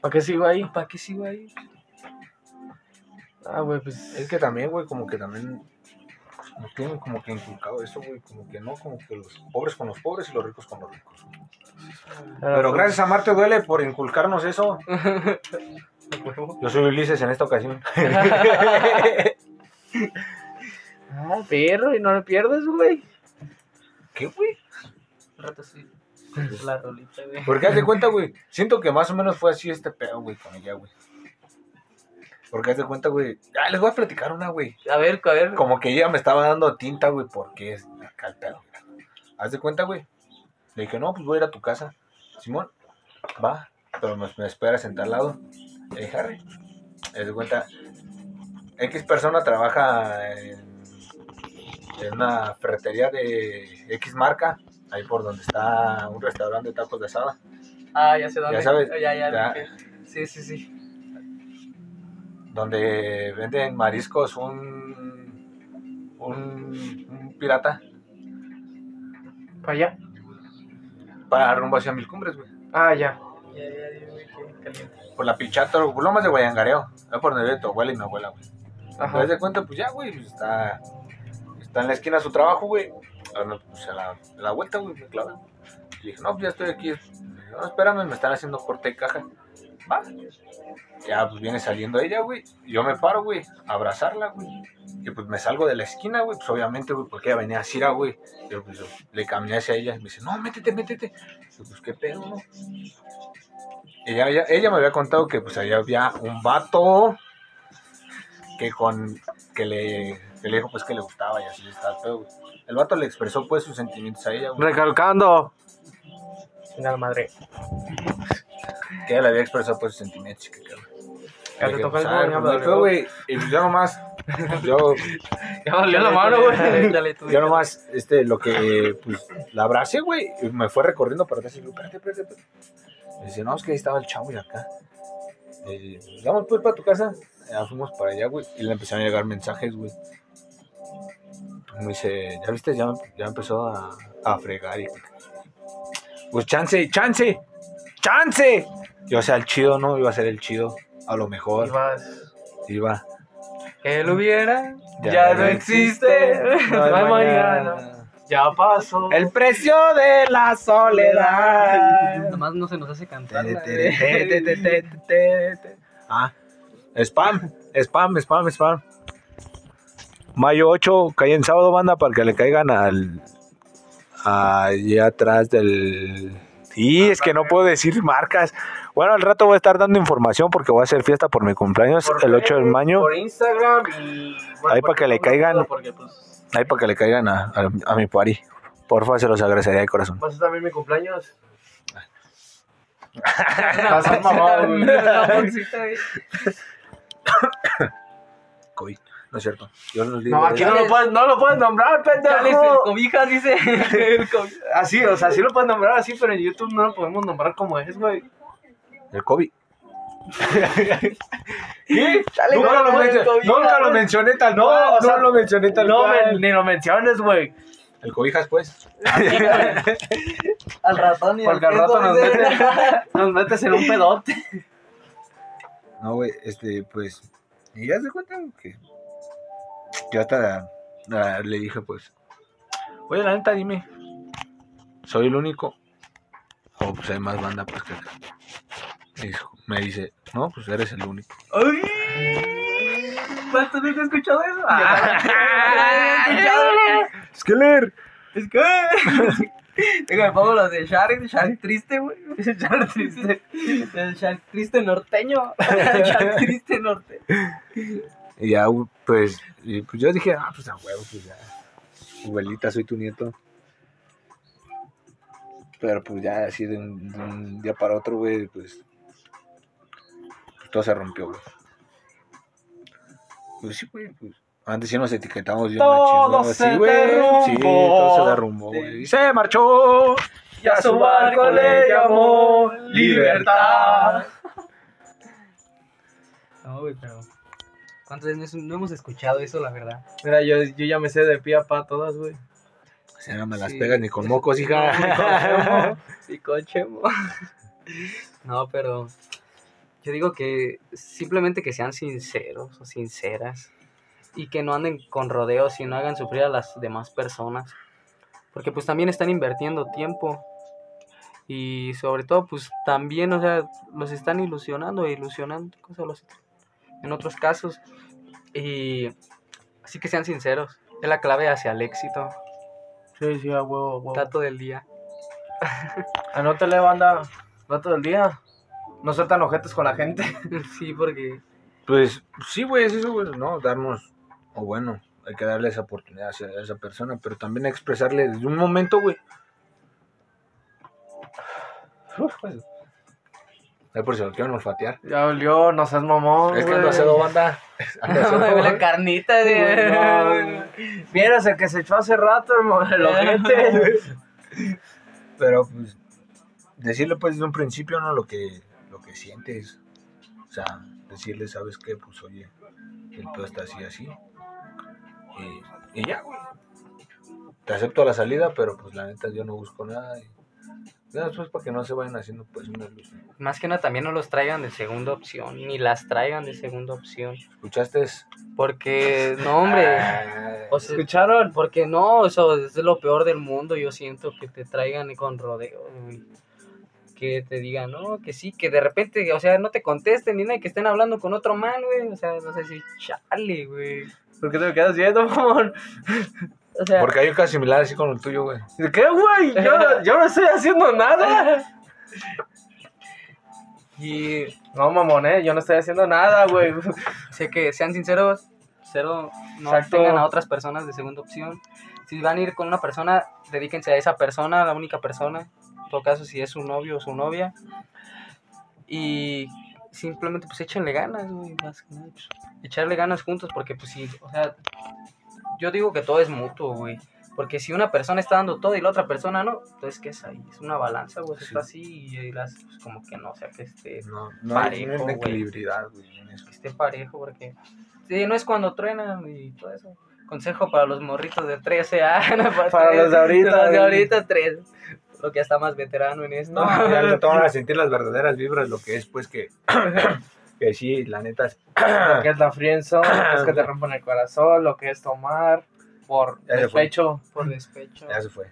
¿para qué sigo ahí? ¿para qué sigo ahí? Ah, güey, pues. Es que también, güey, como que también nos tienen como que inculcado eso, güey. Como que no, como que los pobres con los pobres y los ricos con los ricos. Pero gracias a Marte Duele por inculcarnos eso. Yo soy Ulises en esta ocasión. Ah, perro, y no lo pierdes, güey. Qué, güey? Un rato sí. La rolita, güey. Porque haz de cuenta, güey. Siento que más o menos fue así este pedo, güey, con ella, güey. Porque haz de cuenta, güey. Ah, les voy a platicar una, güey. A ver, a ver. Como que ella me estaba dando tinta, güey, porque es acá el pedo. Haz de cuenta, güey. Le dije, no, pues voy a ir a tu casa. Simón, va, pero me, me esperas en tal lado. Le dije, arre. Haz de cuenta, X persona trabaja en, en una ferretería de X marca, ahí por donde está un restaurante de tacos de asada. Ah, ya sé dónde. Ya sabes, Ya, ya. Sí, sí, sí. donde venden mariscos un, un, un pirata ¿Para allá? para rumbo hacia Mil Cumbres, güey. Ah, ya. Ya, ya, ya, güey, qué caliente. Por la Pichato, por Lomas de Guayangareo. Es por donde vive tu abuela y mi abuela, güey. Ajá. Te das cuenta, pues ya, güey, pues está, está en la esquina de su trabajo, güey. Ah, no, Pues a la, la vuelta, güey, me clavan. Y dije, no, pues ya estoy aquí. No, espérame, me están haciendo corte y caja. Va. Ya, pues viene saliendo ella, güey. Yo me paro, güey, a abrazarla, güey. Y pues me salgo de la esquina, güey, pues obviamente, güey, porque ella venía a Cira, güey. Pero pues yo le caminé hacia ella y me dice, no, métete, métete. Yo, pues qué pedo, ¿no? Ella, ella, ella me había contado que pues allá había un vato que con que le, que le dijo pues que le gustaba y así está el güey. El vato le expresó pues sus sentimientos a ella, güey. Recalcando. Final madre. Que ella le había expresado pues sus sentimientos que cabrón. Ya te toca el pues, güey. Y yo nomás, yo, Ya valió la mano, güey. Yo nomás, este, lo que, pues, la abracé, güey, y me fue recorriendo para atrás y digo, espérate, espérate, espérate. Me dice, no, es que ahí estaba el chavo y acá. Y pues, vamos pues para tu casa. Ya fuimos para allá, güey, y le empezaron a llegar mensajes, güey. Me dice, ¿ya viste? Ya, ya empezó a, a fregar y... Pues chance, chance, chance. Y o sea, el chido, ¿no? Iba a ser el chido, a lo mejor. Ibas. Iba. Que lo hubiera. Ya, no existe. No hay mañana. Ya pasó. El precio de la soledad. Nomás no se nos hace cantar. Ah, spam, spam, spam, spam. Mayo 8, cae en sábado, banda, para que le caigan al. Allá atrás del. Sí, es que no puedo decir marcas. Bueno, al rato voy a estar dando información porque voy a hacer fiesta por mi cumpleaños Por el 8 de mayo. Por Instagram y. Ahí para que le caigan. Porque pues. Ahí para que le caigan a, a, a mi party. Porfa, se los agradecería de corazón. Ser también mi cumpleaños. COVID. No es cierto. Yo los No, aquí no lo puedes, no lo puedes nombrar, pendejo. Cobijas, dice. Así, o sea, sí lo puedes nombrar así, pero en YouTube no lo podemos nombrar como es, güey. El COVID. ¿Qué? nunca, lo mencioné, no, nunca no, lo mencioné tal no, cual. o sea, no lo mencioné tal No, cual. me- ni lo menciones, güey. El cobijas, pues. Al ratón y Porque al rato nos metes, nos metes en un pedote. No, güey, este, pues. Y ya se cuenta que. Yo hasta ah, le dije, pues. Oye, la neta, dime. ¿Soy el único? O pues hay más banda, pues que acá. Me Me dice, no, pues eres el único. ¡Ay! ¿Cuántas veces has escuchado eso? ¡Skeller! Es que. Déjame pongo los de Shark, Shark triste, güey. Shark triste. El Shark triste norteño. Shark triste norteño. Y ya, pues, y pues yo dije, ah, pues a huevo, pues ya. Abuelita, soy tu nieto. Pero pues ya así de un, de un día para otro, güey, pues, pues, todo se rompió, güey. Pues sí, güey, pues. Antes sí nos etiquetamos bien Todo se así, güey. derrumbó. Sí, todo se derrumbó, güey. Y se marchó. Y a su barco le llamó libertad. No, güey, pero. ¿Cuántas veces no hemos escuchado eso, la verdad? Mira, yo, yo ya me sé de pie a pa todas, güey. O sea, no me las Sí. pegas ni con mocos, hija. Y cochemo. No, pero. Yo digo que simplemente que sean sinceros o sinceras. Y que no anden con rodeos y no hagan sufrir a las demás personas. Porque pues también están invirtiendo tiempo. Y sobre todo, pues también, o sea, los están ilusionando e ilusionando. Cosa los en otros casos. Y así que sean sinceros. Es la clave hacia el éxito. Sí, sí, a huevo, a huevo. Dato del día. Anótale, banda. Dato del día. No ser tan ojetes con la gente. Sí, porque Pues sí, güey, es eso, güey, ¿no? Darnos, o bueno, hay que darle esa oportunidad a esa, a esa persona, pero también expresarle desde un momento, güey. Uf, pues. Ay, por si lo quieren olfatear. Ya olió, no seas mamón. Es que güey. ando haciendo banda. Ando haciendo me huele a banda. carnita de... No, Vieras el que se echó hace rato, hermano, el ojete. Pero pues decirle pues desde un principio no lo que lo que sientes. O sea, decirle, ¿sabes qué? Pues oye, el pedo está así así. Y, y ya, güey. Te acepto la salida, pero pues la neta yo no busco nada. Y, ya después para que no se vayan haciendo pues una luz. Más que nada también no los traigan de segunda opción, ni las traigan de segunda opción. ¿Escuchaste? Porque, no, hombre. Ah, O sea, ¿Escucharon? porque no, eso es lo peor del mundo. Yo siento que te traigan con rodeo, güey. Que te digan, no, que sí, que de repente, o sea, no te contesten ni nada, que estén hablando con otro man, güey. O sea, no sé si, chale, güey. ¿Por qué te me quedas viendo, mamón? O sea, Porque hay un caso similar así con el tuyo, güey. ¿De qué, güey? Yo, no- yo no estoy haciendo nada. y No, mamón, eh. Yo no estoy haciendo nada, güey. sé que sean sinceros, cero, no Exacto. tengan a otras personas de segunda opción. Si van a ir con una persona, dedíquense a esa persona, a la única persona. En todo caso, si es su novio o su novia. Y simplemente, pues échenle ganas, güey. más que nada, pues, echarle ganas juntos, porque, pues sí, o sea, yo digo que todo es mutuo, güey. Porque si una persona está dando todo y la otra persona no, entonces, ¿qué es ahí? Es una balanza, güey. Sí. Está así y las, pues, como que no, o sea, que esté No, no Parejo, güey. equilibridad, güey, que esté parejo, porque sí, no es cuando truenan y todo eso. Consejo para los morritos de 13 años. Para los de ahorita, Los de ahorita, 3. Lo que está más veterano en esto. No, ya no te van a sentir las verdaderas vibras, lo que es, pues, que, que sí, la neta es... Lo que es la friendzone, es que te rompen el corazón, lo que es tomar por Ya despecho, Por despecho. Ya se fue.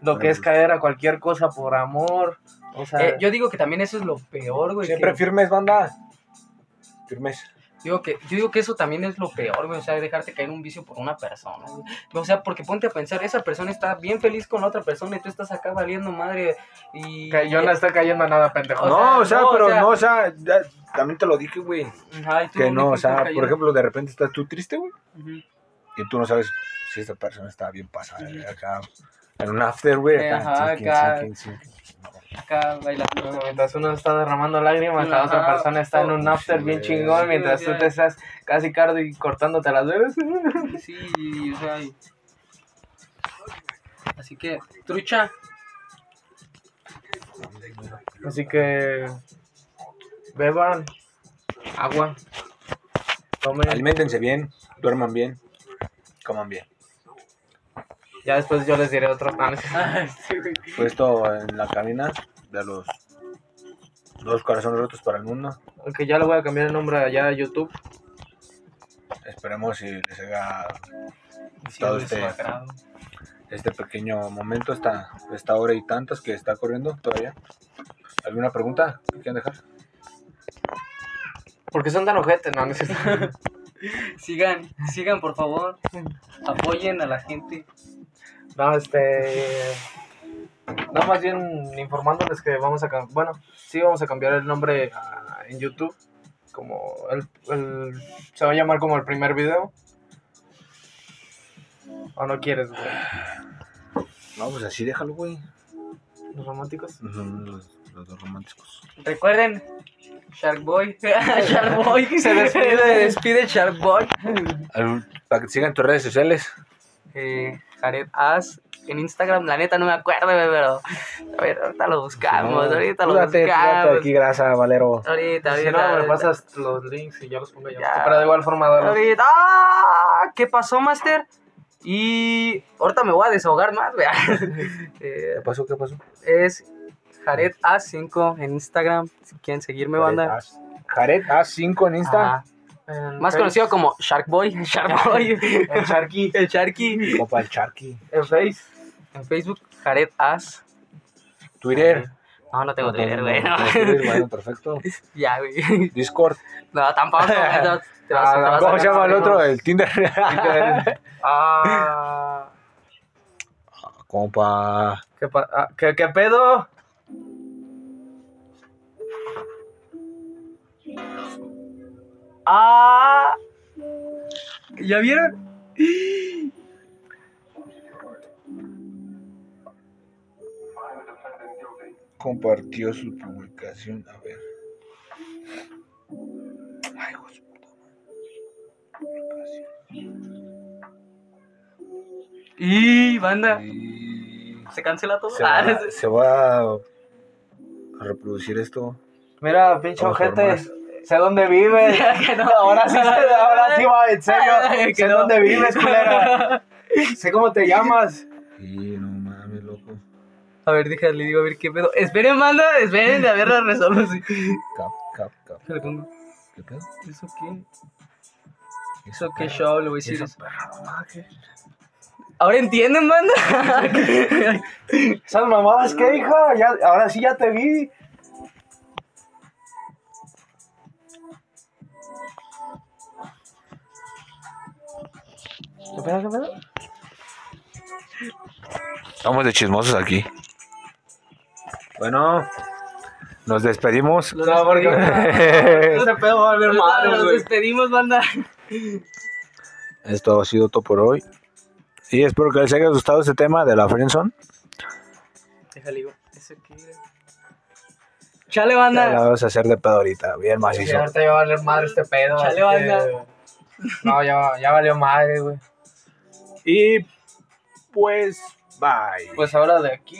lo que es caer a cualquier cosa por amor. O sea, Eh, yo digo que también eso es lo peor, güey. Siempre que- firmes, banda. Firmes. Digo que, yo digo que eso también es lo peor, güey. O sea, dejarte caer en un vicio por una persona, güey. O sea, porque ponte a pensar, esa persona está bien feliz con la otra persona y tú estás acá valiendo madre. Y. que yo no estoy cayendo a nada, pendejo. O no, o sea, no, o pero sea- no, o sea, ya, también te lo dije, güey. Ajá, Que no, o sea, por ejemplo, de repente estás tú triste, güey. Ujú. Y tú no sabes si esta persona está bien pasada. Acá, en un after, güey. Eh, Acá, ajá, thinking, acá. Acá bailando. Mientras uno está derramando lágrimas, la otra persona está en un after bien chingón, mientras tú te estás casi cardo y cortándote las venas. Sí, o sea. y- Así que, trucha. Así que beban agua, tomen. Aliméntense bien, duerman bien, coman bien. Ya después yo les diré otro plan. Puesto en la cabina de los dos corazones rotos para el mundo. Aunque ya le voy a cambiar el nombre allá a YouTube. Esperemos si les haga Sí, Todo este- este pequeño momento, esta, esta hora y tantas que está corriendo todavía. ¿Alguna pregunta que quieran dejar? Porque son tan ojetes, no, no es cierto. Sigan, sigan por favor. Apoyen a la gente. No, este. No, más bien informándoles que vamos a. Bueno, sí, vamos a cambiar el nombre a- en YouTube. Como el, el- Se va a llamar como el primer video. ¿O no quieres, güey? No, pues así déjalo, güey. Los románticos. Ujú, Los, los dos románticos. Recuerden, Shark Boy. Shark Boy. Se despide. Se despide Shark Boy. Al- Para que sigan tus redes sociales. Eh, Jared As. En Instagram, la neta no me acuerdo, pero. A ver, ahorita lo buscamos. No, ahorita lo cuídate buscamos. aquí, grasa, Valero. Ahorita, Si ahorita. no, me pasas los links y ya los pongo yo. Ya. Pero de igual forma, darlos. Ahorita. ¡Ah! ¿Qué pasó, Master? Y ahorita me voy a desahogar más, güey. Eh, ¿Qué pasó? ¿Qué pasó? es Jared A5 en Instagram. Si quieren seguirme, banda. Jared A5 en Insta. Ajá. Más conocido como Shark Boy. Shark Boy. En Sharky. El Sharky. El Charqui. En Face. En Facebook, Jared As. Twitter. No, no tengo No, Twitter, güey. no, no. Bueno, perfecto. Ya, güey. Discord. No, tampoco. te vas- te vas a ¿Cómo se llama el otro? El Tinder. Ah. Compa. ¿Qué, pa- ah, ¿qué, qué pedo? ¡Ah! ¿Ya vieron? Compartió su publicación. A ver. Ay. Y banda, Y ¿se cancela todo? se, Ah, va, se va a reproducir esto. Mira, pinche ojete. Sé dónde vives. no. Ahora sí, ahora sí va, en serio. Que Sé no. dónde vives, culera. Sé cómo te llamas. Y no mames, loco. A ver, déjale, digo, a ver qué pedo. Esperen, manda, esperen de haber la resolución. Cap, cap, cap. ¿Qué le pongo? ¿Qué pedo? ¿Eso qué? ¿Eso qué show? Le voy a decir Eso. ¿Ahora entienden, banda? ¿Esas mamadas qué, hija? Ya, ahora sí ya te vi. ¿Qué pedo, qué pedo? Estamos de chismosos aquí. Bueno, nos despedimos. No, porque este pedo va a valer madre, Nos güey. despedimos, banda. Esto ha sido todo por hoy. Y espero que les haya gustado este tema de la Friendzone. Déjale, digo, ¿eso qué era? Chale, La banda. vamos a hacer de pedo ahorita, bien Sí, macizo. ahorita ya va a valer madre este pedo. Chale, así que- banda. No, ya, ya valió madre, güey. Y pues, bye. Pues ahora de aquí.